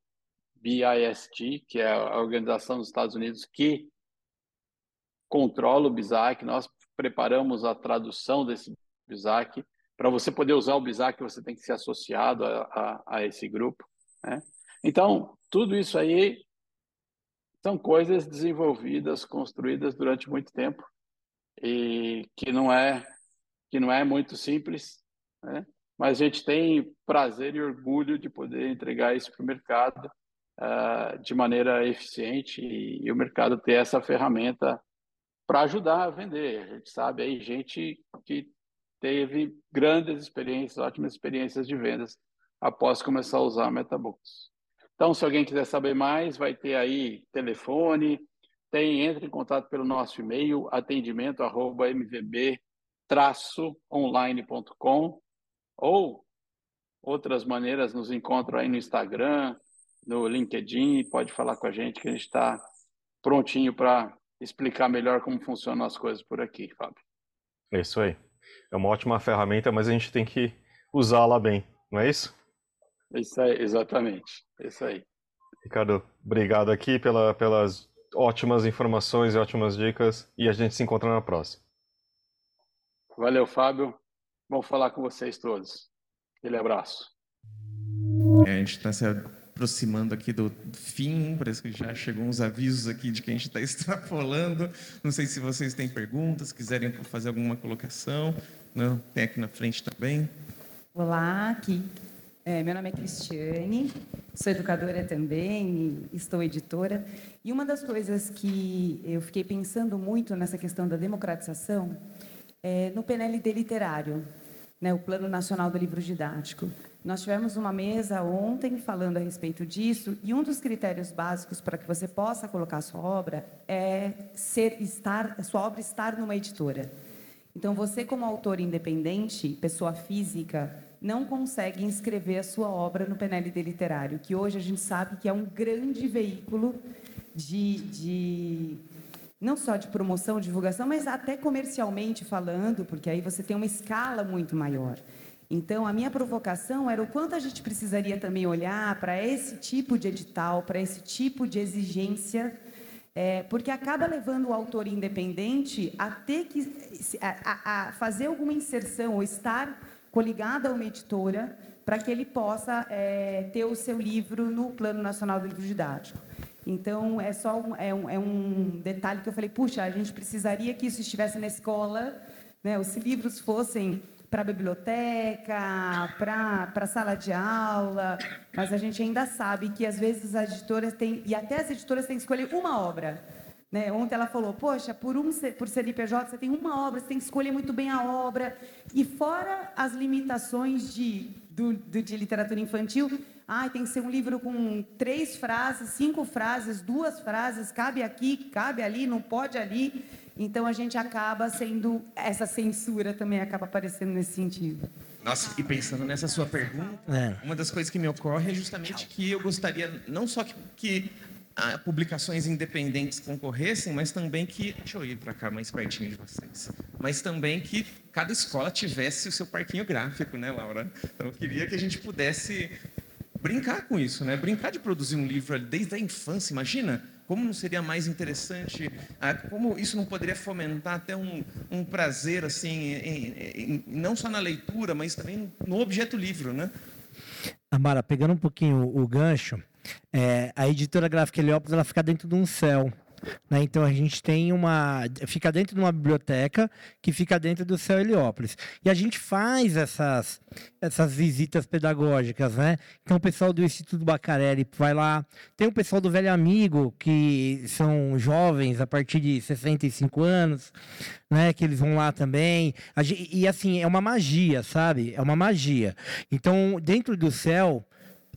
BIST, que é a organização dos Estados Unidos que controla o BISAC. Nós preparamos a tradução desse BISAC. Para você poder usar o BISAC, você tem que ser associado a, a, a esse grupo. Né? Então, tudo isso aí são coisas desenvolvidas, construídas durante muito tempo e que não é que não é muito simples, né? mas a gente tem prazer e orgulho de poder entregar isso para o mercado uh, de maneira eficiente e, e, o mercado ter essa ferramenta para ajudar a vender. A gente sabe aí gente que teve grandes experiências, ótimas experiências de vendas após começar a usar a MetaBooks. Então, se alguém quiser saber mais, vai ter aí telefone, tem, entre em contato pelo nosso e-mail, atendimento@mvb-online.com ou outras maneiras nos encontram aí no Instagram, no LinkedIn, pode falar com a gente que a gente está prontinho para explicar melhor como funcionam as coisas por aqui, Fábio. É isso aí. É uma ótima ferramenta, mas a gente tem que usá-la bem, não é isso? Isso aí, exatamente. Isso aí. Ricardo, obrigado aqui pela, pelas ótimas informações e ótimas dicas e a gente se encontra na próxima. Valeu, Fábio. Bom falar com vocês todos. Aquele abraço. É, a gente está se aproximando aqui do fim, parece que já chegou uns avisos aqui de que a gente está extrapolando. Não sei se vocês têm perguntas, quiserem fazer alguma colocação. Não, tem aqui na frente também. Olá, aqui é, meu nome é Cristiane, sou educadora também, estou editora. E uma das coisas que eu fiquei pensando muito nessa questão da democratização é no PNLD literário, né, o Plano Nacional do Livro Didático. Nós tivemos uma mesa ontem falando a respeito disso e um dos critérios básicos para que você possa colocar sua obra é ser estar, sua obra estar numa editora. Então, você como autor independente, pessoa física, não consegue inscrever a sua obra no PNLD literário, que hoje a gente sabe que é um grande veículo de, de não só de promoção, divulgação, mas até comercialmente falando, porque aí você tem uma escala muito maior. Então, a minha provocação era o quanto a gente precisaria também olhar para esse tipo de edital, para esse tipo de exigência, é, porque acaba levando o autor independente a ter que a, a fazer alguma inserção ou estar coligada a uma editora para que ele possa é, ter o seu livro no Plano Nacional do Livro Didático. Então, é só um, é um, é um detalhe que eu falei, puxa, a gente precisaria que isso estivesse na escola, né, os livros fossem para a biblioteca, para a sala de aula, mas a gente ainda sabe que, às vezes, as editoras têm, e até as editoras têm que escolher uma obra, né? Ontem ela falou, poxa, por, um, por CNPJ você tem uma obra, você tem que escolher muito bem a obra. E fora as limitações de, do, do, de literatura infantil, ah, tem que ser um livro com três frases, cinco frases, duas frases, cabe aqui, cabe ali, não pode ali. Então a gente acaba sendo, essa censura também acaba aparecendo nesse sentido. Nossa, e pensando nessa sua pergunta, é. uma das coisas que me ocorre é justamente que eu gostaria, não só que, que a, publicações independentes concorressem, mas também que. Deixa eu ir para cá mais pertinho de vocês. Mas também que cada escola tivesse o seu parquinho gráfico, né, Laura? Então eu queria que a gente pudesse brincar com isso, né? Brincar de produzir um livro desde a infância, imagina? Como não seria mais interessante? Ah, como isso não poderia fomentar até um, um prazer, assim, em, em, não só na leitura, mas também no objeto livro, né? Amara, pegando um pouquinho o gancho, é, a editora gráfica Heliópolis ela fica dentro de um céu. Né? Então a gente tem uma. fica dentro de uma biblioteca que fica dentro do céu Heliópolis. E a gente faz essas, essas visitas pedagógicas, né? Então o pessoal do Instituto Bacarelli vai lá. Tem o pessoal do Velho Amigo, que são jovens a partir de 65 anos, né? Que eles vão lá também. E assim, é uma magia, sabe? É uma magia. Então, dentro do céu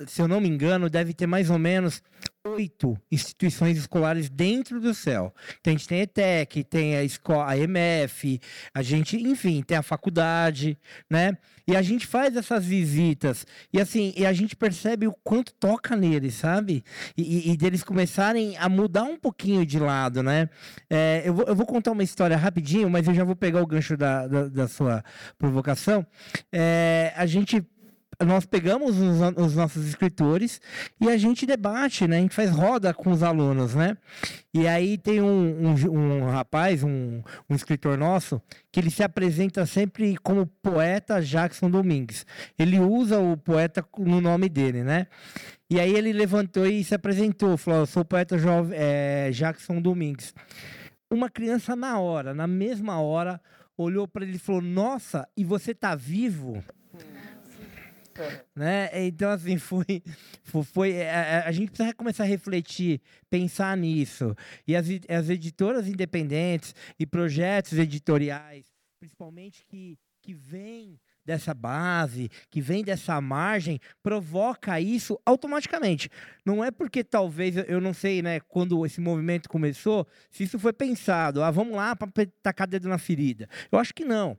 se eu não me engano, deve ter mais ou menos oito instituições escolares dentro do céu. Então a gente tem a ETEC, tem a escola, a MF, a gente, enfim, tem a faculdade, né? E a gente faz essas visitas e assim, e a gente percebe o quanto toca neles, sabe? E, e deles começarem a mudar um pouquinho de lado, né? É, eu, vou, eu vou contar uma história rapidinho, mas eu já vou pegar o gancho da, da, da sua provocação. É, a gente nós pegamos os, os, nossos escritores e a gente debate, né? A gente faz roda com os alunos, né? E aí tem um, um, um rapaz, um, um, escritor nosso, que ele se apresenta sempre como poeta Jackson Domingues. Ele usa o poeta no nome dele, né? E aí ele levantou e se apresentou, falou: Eu sou o poeta jovem, é, Jackson Domingues. Uma criança na hora, na mesma hora, olhou para ele e falou: Nossa, e você está vivo? Né? Então, assim, foi. foi a, é, é, a, gente precisa começar a refletir, pensar nisso. E as, as editoras independentes e projetos editoriais, principalmente que, que vêm dessa base, que vem dessa margem, provoca isso automaticamente. Não é porque talvez, eu não sei, né, quando esse movimento começou, se isso foi pensado, ah, vamos lá para tacar dedo na ferida. Eu acho que não.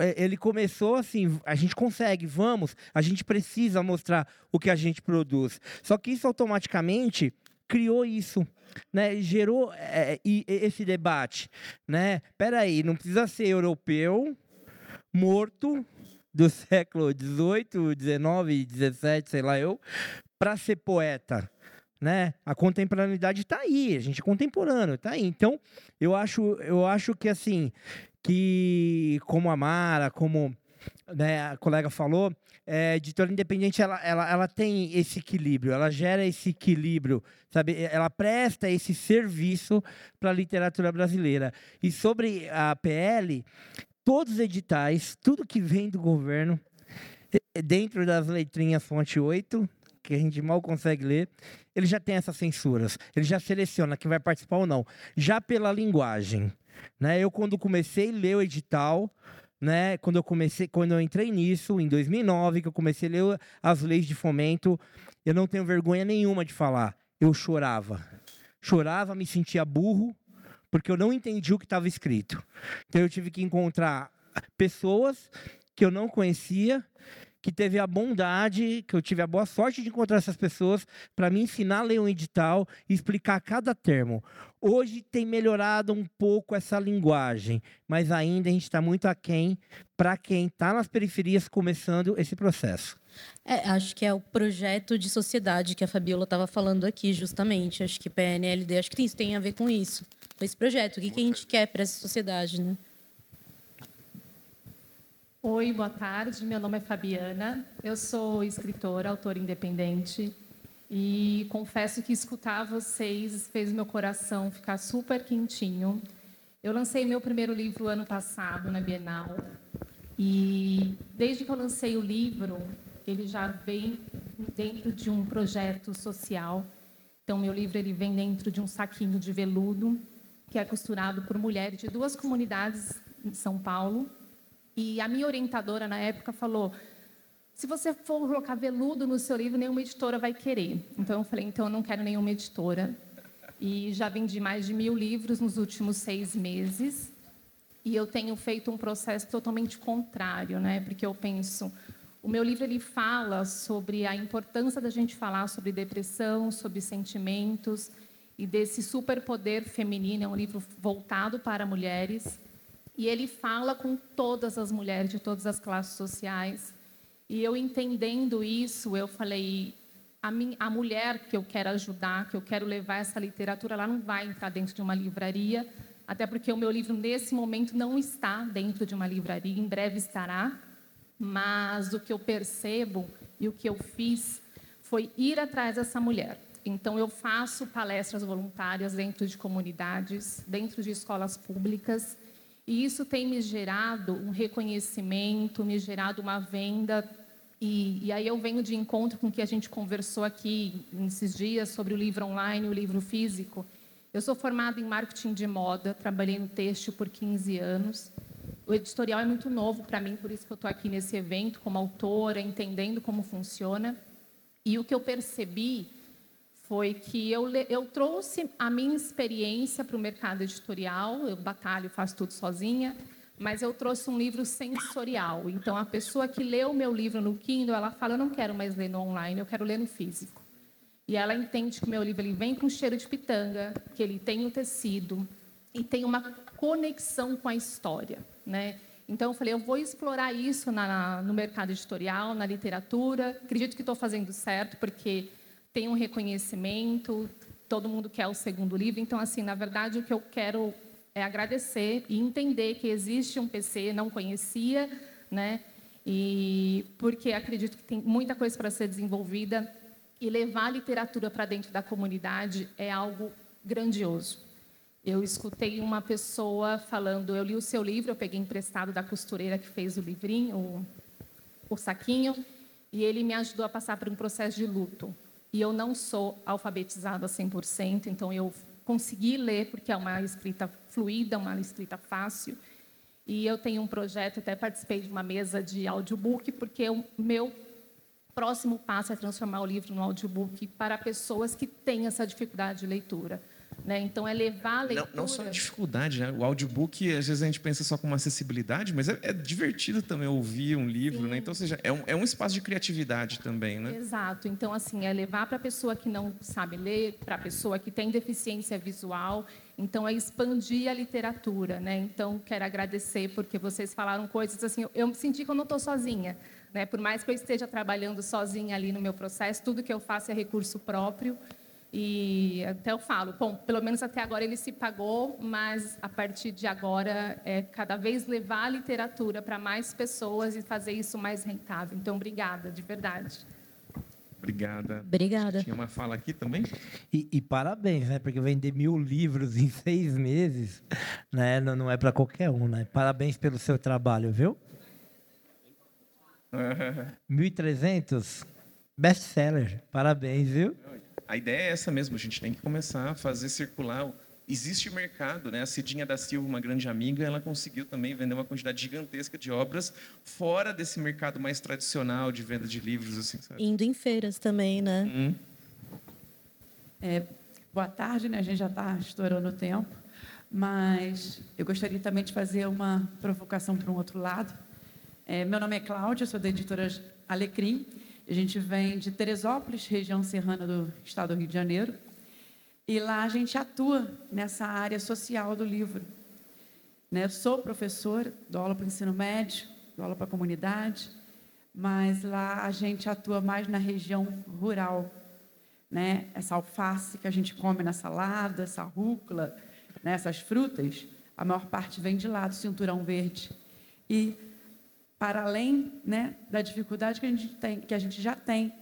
É, ele começou assim, a gente consegue, vamos, a gente precisa mostrar o que a gente produz. Só que isso automaticamente criou isso, né? Gerou é, esse debate, né? Peraí, não precisa ser europeu, morto, do século XVIII, XIX, XVII, sei lá eu, para ser poeta. Né? A contemporaneidade está aí, a gente é contemporâneo, está aí. Então, eu acho, eu acho que assim, que como a Mara, como né, a colega falou, é, editora independente ela, ela, ela tem esse equilíbrio, ela gera esse equilíbrio, sabe? Ela presta esse serviço para a literatura brasileira. E sobre a PL, todos os editais, tudo que vem do governo, dentro das letrinhas fonte 8, que a gente mal consegue ler, ele já tem essas censuras. Ele já seleciona quem vai participar ou não, já pela linguagem. Né? Eu, quando comecei a ler o edital, né, quando eu comecei, quando eu entrei nisso, em 2009, que eu comecei a ler as leis de fomento, eu não tenho vergonha nenhuma de falar. Eu chorava. Chorava, me sentia burro, porque eu não entendi o que estava escrito. Então eu tive que encontrar pessoas que eu não conhecia, que teve a bondade, que eu tive a boa sorte de encontrar essas pessoas para me ensinar a ler um edital e explicar cada termo. Hoje tem melhorado um pouco essa linguagem, mas ainda a gente está muito aquém para quem está nas periferias começando esse processo. É, acho que é o projeto de sociedade que a Fabiola estava falando aqui, justamente. Acho que PNLD, acho que isso tem a ver com isso esse projeto. O que, que a gente quer para essa sociedade, né? Oi, boa tarde. Meu nome é Fabiana. Eu sou escritora, autora independente. E confesso que escutar vocês fez meu coração ficar super quentinho. Eu lancei meu primeiro livro ano passado na Bienal. E desde que eu lancei o livro, ele já vem dentro de um projeto social. Então, meu livro ele vem dentro de um saquinho de veludo que é costurado por mulheres de duas comunidades em São Paulo. E a minha orientadora na época falou: se você for colocar veludo no seu livro, nenhuma editora vai querer. Então eu falei: então eu não quero nenhuma editora. E já vendi mais de mil livros nos últimos seis meses. E eu tenho feito um processo totalmente contrário, né? Porque eu penso, o meu livro ele fala sobre a importância da gente falar sobre depressão, sobre sentimentos e desse superpoder feminino. É um livro voltado para mulheres. E ele fala com todas as mulheres de todas as classes sociais. E eu entendendo isso, eu falei: a, minha, a mulher que eu quero ajudar, que eu quero levar essa literatura, ela não vai entrar dentro de uma livraria, até porque o meu livro, nesse momento, não está dentro de uma livraria, em breve estará. Mas o que eu percebo e o que eu fiz foi ir atrás dessa mulher então, eu faço palestras voluntárias dentro de comunidades, dentro de escolas públicas, e isso tem me gerado um reconhecimento, me gerado uma venda. E, e aí eu venho de encontro com o que a gente conversou aqui nesses dias sobre o livro online e o livro físico. Eu sou formada em marketing de moda, trabalhei no têxtil por 15 anos. O editorial é muito novo para mim, por isso que eu estou aqui nesse evento como autora, entendendo como funciona. E o que eu percebi foi que eu, eu trouxe a minha experiência para o mercado editorial, eu batalho, faço tudo sozinha, mas eu trouxe um livro sensorial. Então, a pessoa que lê o meu livro no Kindle, ela fala, eu não quero mais ler no online, eu quero ler no físico. E ela entende que o meu livro ele vem com cheiro de pitanga, que ele tem o tecido e tem uma conexão com a história, né? Então, eu falei, eu vou explorar isso na, no mercado editorial, na literatura. Acredito que estou fazendo certo, porque tem um reconhecimento, todo mundo quer o segundo livro. Então, assim, na verdade, o que eu quero é agradecer e entender que existe um PC, não conhecia, né? E porque acredito que tem muita coisa para ser desenvolvida e levar a literatura para dentro da comunidade é algo grandioso. Eu escutei uma pessoa falando, eu li o seu livro, eu peguei emprestado da costureira que fez o livrinho, o, o saquinho, e ele me ajudou a passar por um processo de luto. E eu não sou alfabetizada 100%, então eu consegui ler porque é uma escrita fluida, uma escrita fácil. E eu tenho um projeto, até participei de uma mesa de audiobook, porque o meu próximo passo é transformar o livro no audiobook para pessoas que têm essa dificuldade de leitura. Né? Então, é levar a leitura... Não, não só a dificuldade, né? O audiobook, às vezes a gente pensa só como acessibilidade, mas é, é divertido também ouvir um livro, né? Então, seja, é um, é um espaço de criatividade também, né? Exato. Então, assim, é levar para a pessoa que não sabe ler, para a pessoa que tem deficiência visual. Então, é expandir a literatura, né? Então, quero agradecer porque vocês falaram coisas assim, eu me senti que eu não estou sozinha. Né? Por mais que eu esteja trabalhando sozinha ali no meu processo, tudo que eu faço é recurso próprio. E até eu falo, bom, pelo menos até agora ele se pagou, mas a partir de agora é cada vez levar a literatura para mais pessoas e fazer isso mais rentável. Então, obrigada, de verdade. Obrigada. Obrigada. Tinha uma fala aqui também? E, e parabéns, né? Porque vender mil livros em seis meses, né? Não, não é para qualquer um, né? Parabéns pelo seu trabalho, viu? 1.300 best-seller. Parabéns, viu? A ideia é essa mesmo, a gente tem que começar a fazer circular. Existe mercado, né? A Cidinha da Silva, uma grande amiga, ela conseguiu também vender uma quantidade gigantesca de obras fora desse mercado mais tradicional de venda de livros, assim, sabe? Indo em feiras também, né? Hum. É, boa tarde, né? A gente já está estourando o tempo, mas eu gostaria também de fazer uma provocação para um outro lado. É, meu nome é Cláudia, sou da editora Alecrim. A gente vem de Teresópolis, região serrana do estado do Rio de Janeiro. E lá a gente atua nessa área social do livro. Né? Sou professora, dou aula para o ensino médio, dou aula para a comunidade, mas lá a gente atua mais na região rural. Né? Essa alface que a gente come na salada, essa rúcula, né? essas frutas, a maior parte vem de lá, do cinturão verde. E para além né, da dificuldade que a gente tem, que a gente já tem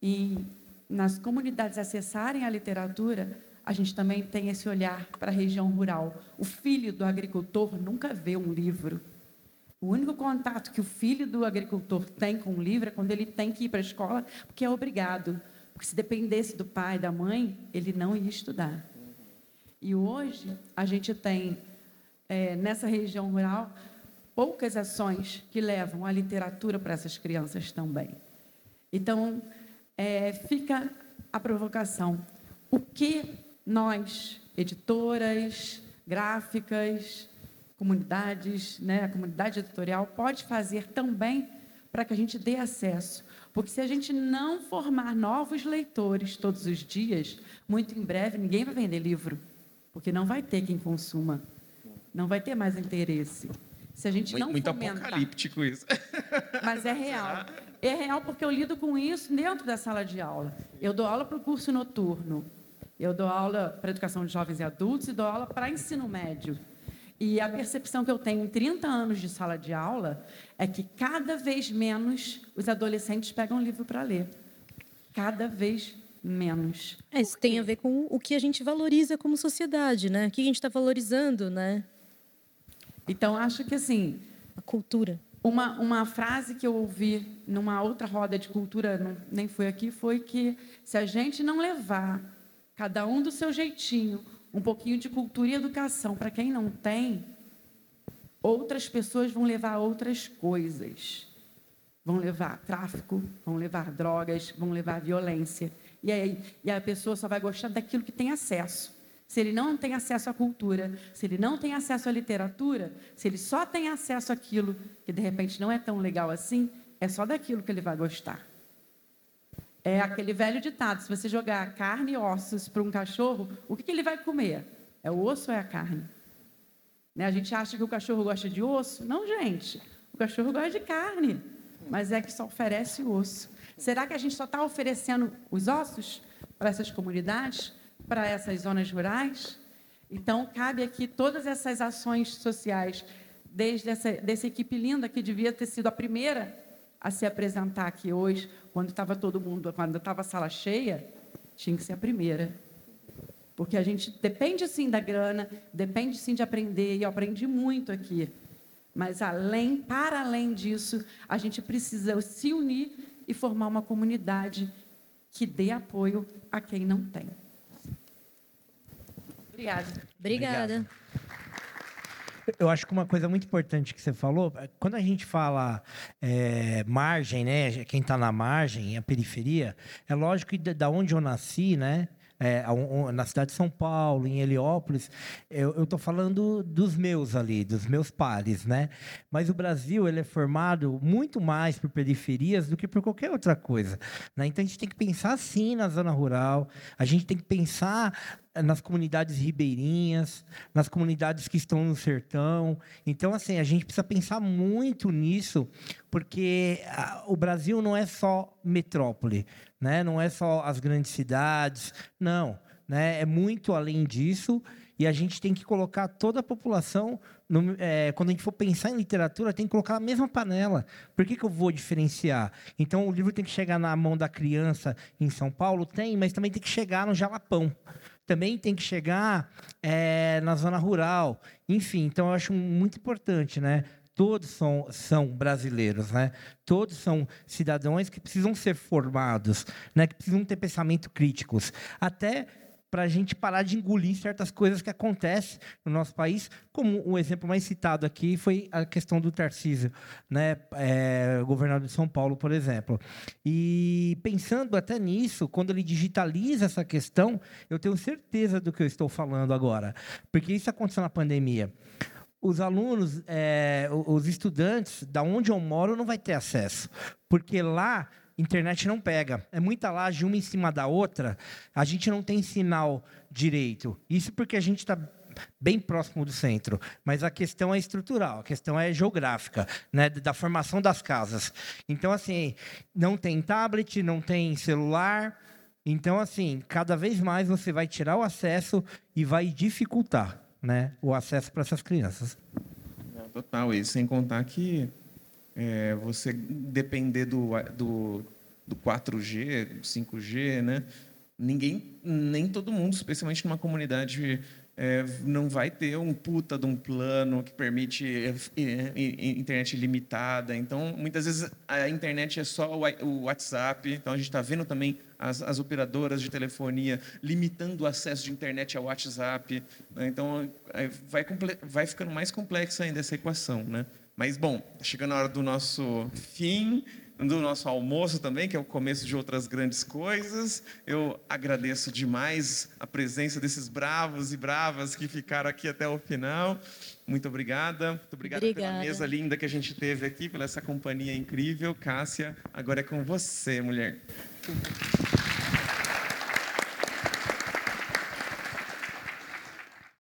em nas comunidades acessarem a literatura, a gente também tem esse olhar para a região rural. O filho do agricultor nunca vê um livro. O único contato que o filho do agricultor tem com o livro é quando ele tem que ir para a escola, porque é obrigado. Porque se dependesse do pai, da mãe, ele não ia estudar. E hoje a gente tem é, nessa região rural poucas ações que levam a literatura para essas crianças também. Então, é, fica a provocação. O que nós, editoras, gráficas, comunidades, né, a comunidade editorial, pode fazer também para que a gente dê acesso? Porque se a gente não formar novos leitores todos os dias, muito em breve ninguém vai vender livro, porque não vai ter quem consuma, não vai ter mais interesse. Se a gente não muito fomentar. apocalíptico isso. Mas é real. É real porque eu lido com isso dentro da sala de aula. Eu dou aula para o curso noturno. Eu dou aula para educação de jovens e adultos e dou aula para ensino médio. E a percepção que eu tenho em 30 anos de sala de aula é que cada vez menos os adolescentes pegam livro para ler. Cada vez menos. É, isso tem a ver com o que a gente valoriza como sociedade, né? O que a gente está valorizando, né? Então, acho que assim. A cultura. Uma, uma frase que eu ouvi numa outra roda de cultura, não, nem foi aqui, foi que se a gente não levar cada um do seu jeitinho, um pouquinho de cultura e educação para quem não tem, outras pessoas vão levar outras coisas. Vão levar tráfico, vão levar drogas, vão levar violência. E aí e a pessoa só vai gostar daquilo que tem acesso. Se ele não tem acesso à cultura, se ele não tem acesso à literatura, se ele só tem acesso àquilo que de repente não é tão legal assim, é só daquilo que ele vai gostar. É aquele velho ditado: se você jogar carne e ossos para um cachorro, o que, que ele vai comer? É o osso ou é a carne? Né? A gente acha que o cachorro gosta de osso? Não, gente. O cachorro gosta de carne, mas é que só oferece osso. Será que a gente só está oferecendo os ossos para essas comunidades, para essas zonas rurais? Então, cabe aqui todas essas ações sociais, desde essa dessa equipe linda que devia ter sido a primeira a se apresentar aqui hoje, quando estava todo mundo, quando estava a sala cheia, tinha que ser a primeira. Porque a gente depende sim da grana, depende sim de aprender, e eu aprendi muito aqui. Mas além, para além disso, a gente precisa se unir e formar uma comunidade que dê apoio a quem não tem. Obrigada. Obrigada. Eu acho que uma coisa muito importante que você falou, quando a gente fala é, margem, né, quem está na margem, a periferia, é lógico que da onde eu nasci, né, é, na cidade de São Paulo, em Heliópolis, eu estou falando dos meus ali, dos meus pares, né? Mas o Brasil ele é formado muito mais por periferias do que por qualquer outra coisa. Né? Então a gente tem que pensar sim na zona rural, a gente tem que pensar nas comunidades ribeirinhas, nas comunidades que estão no sertão. Então, assim, a gente precisa pensar muito nisso, porque o Brasil não é só metrópole, né? não é só as grandes cidades, não. Né? É muito além disso e a gente tem que colocar toda a população. No, é, quando a gente for pensar em literatura, tem que colocar a mesma panela. Por que, que eu vou diferenciar? Então, o livro tem que chegar na mão da criança em São Paulo? Tem, mas também tem que chegar no Jalapão também tem que chegar é, na zona rural. Enfim, então eu acho muito importante, né? Todos são, são brasileiros, né? Todos são cidadãos que precisam ser formados, né? Que precisam ter pensamento críticos. Até para a gente parar de engolir certas coisas que acontecem no nosso país, como o um exemplo mais citado aqui foi a questão do Tarcísio, né, é, governador de São Paulo, por exemplo. E pensando até nisso, quando ele digitaliza essa questão, eu tenho certeza do que eu estou falando agora, porque isso aconteceu na pandemia os alunos, é, os estudantes, da onde eu moro, não vai ter acesso, porque lá internet não pega. É muita laje uma em cima da outra, a gente não tem sinal direito. Isso porque a gente está bem próximo do centro, mas a questão é estrutural, a questão é geográfica, né, da formação das casas. Então, assim, não tem tablet, não tem celular. Então, assim, cada vez mais você vai tirar o acesso e vai dificultar né, o acesso para essas crianças. Total, e sem contar que é, você depender do, do, do 4G, 5G, né? Ninguém, nem todo mundo, especialmente numa comunidade é, não vai ter um puta de um plano que permite é, é, internet limitada. Então, muitas vezes a internet é só o WhatsApp. Então, a gente está vendo também as, as, operadoras de telefonia limitando o acesso de internet ao WhatsApp. Né? Então, vai, vai ficando mais complexa ainda essa equação. Né? Mas, bom, chegando a hora do nosso fim, do nosso almoço também, que é o começo de outras grandes coisas. Eu agradeço demais a presença desses bravos e bravas que ficaram aqui até o final. Muito obrigada. Muito obrigada, obrigada, pela mesa linda que a gente teve aqui, pela essa companhia incrível. Cássia, agora é com você, mulher.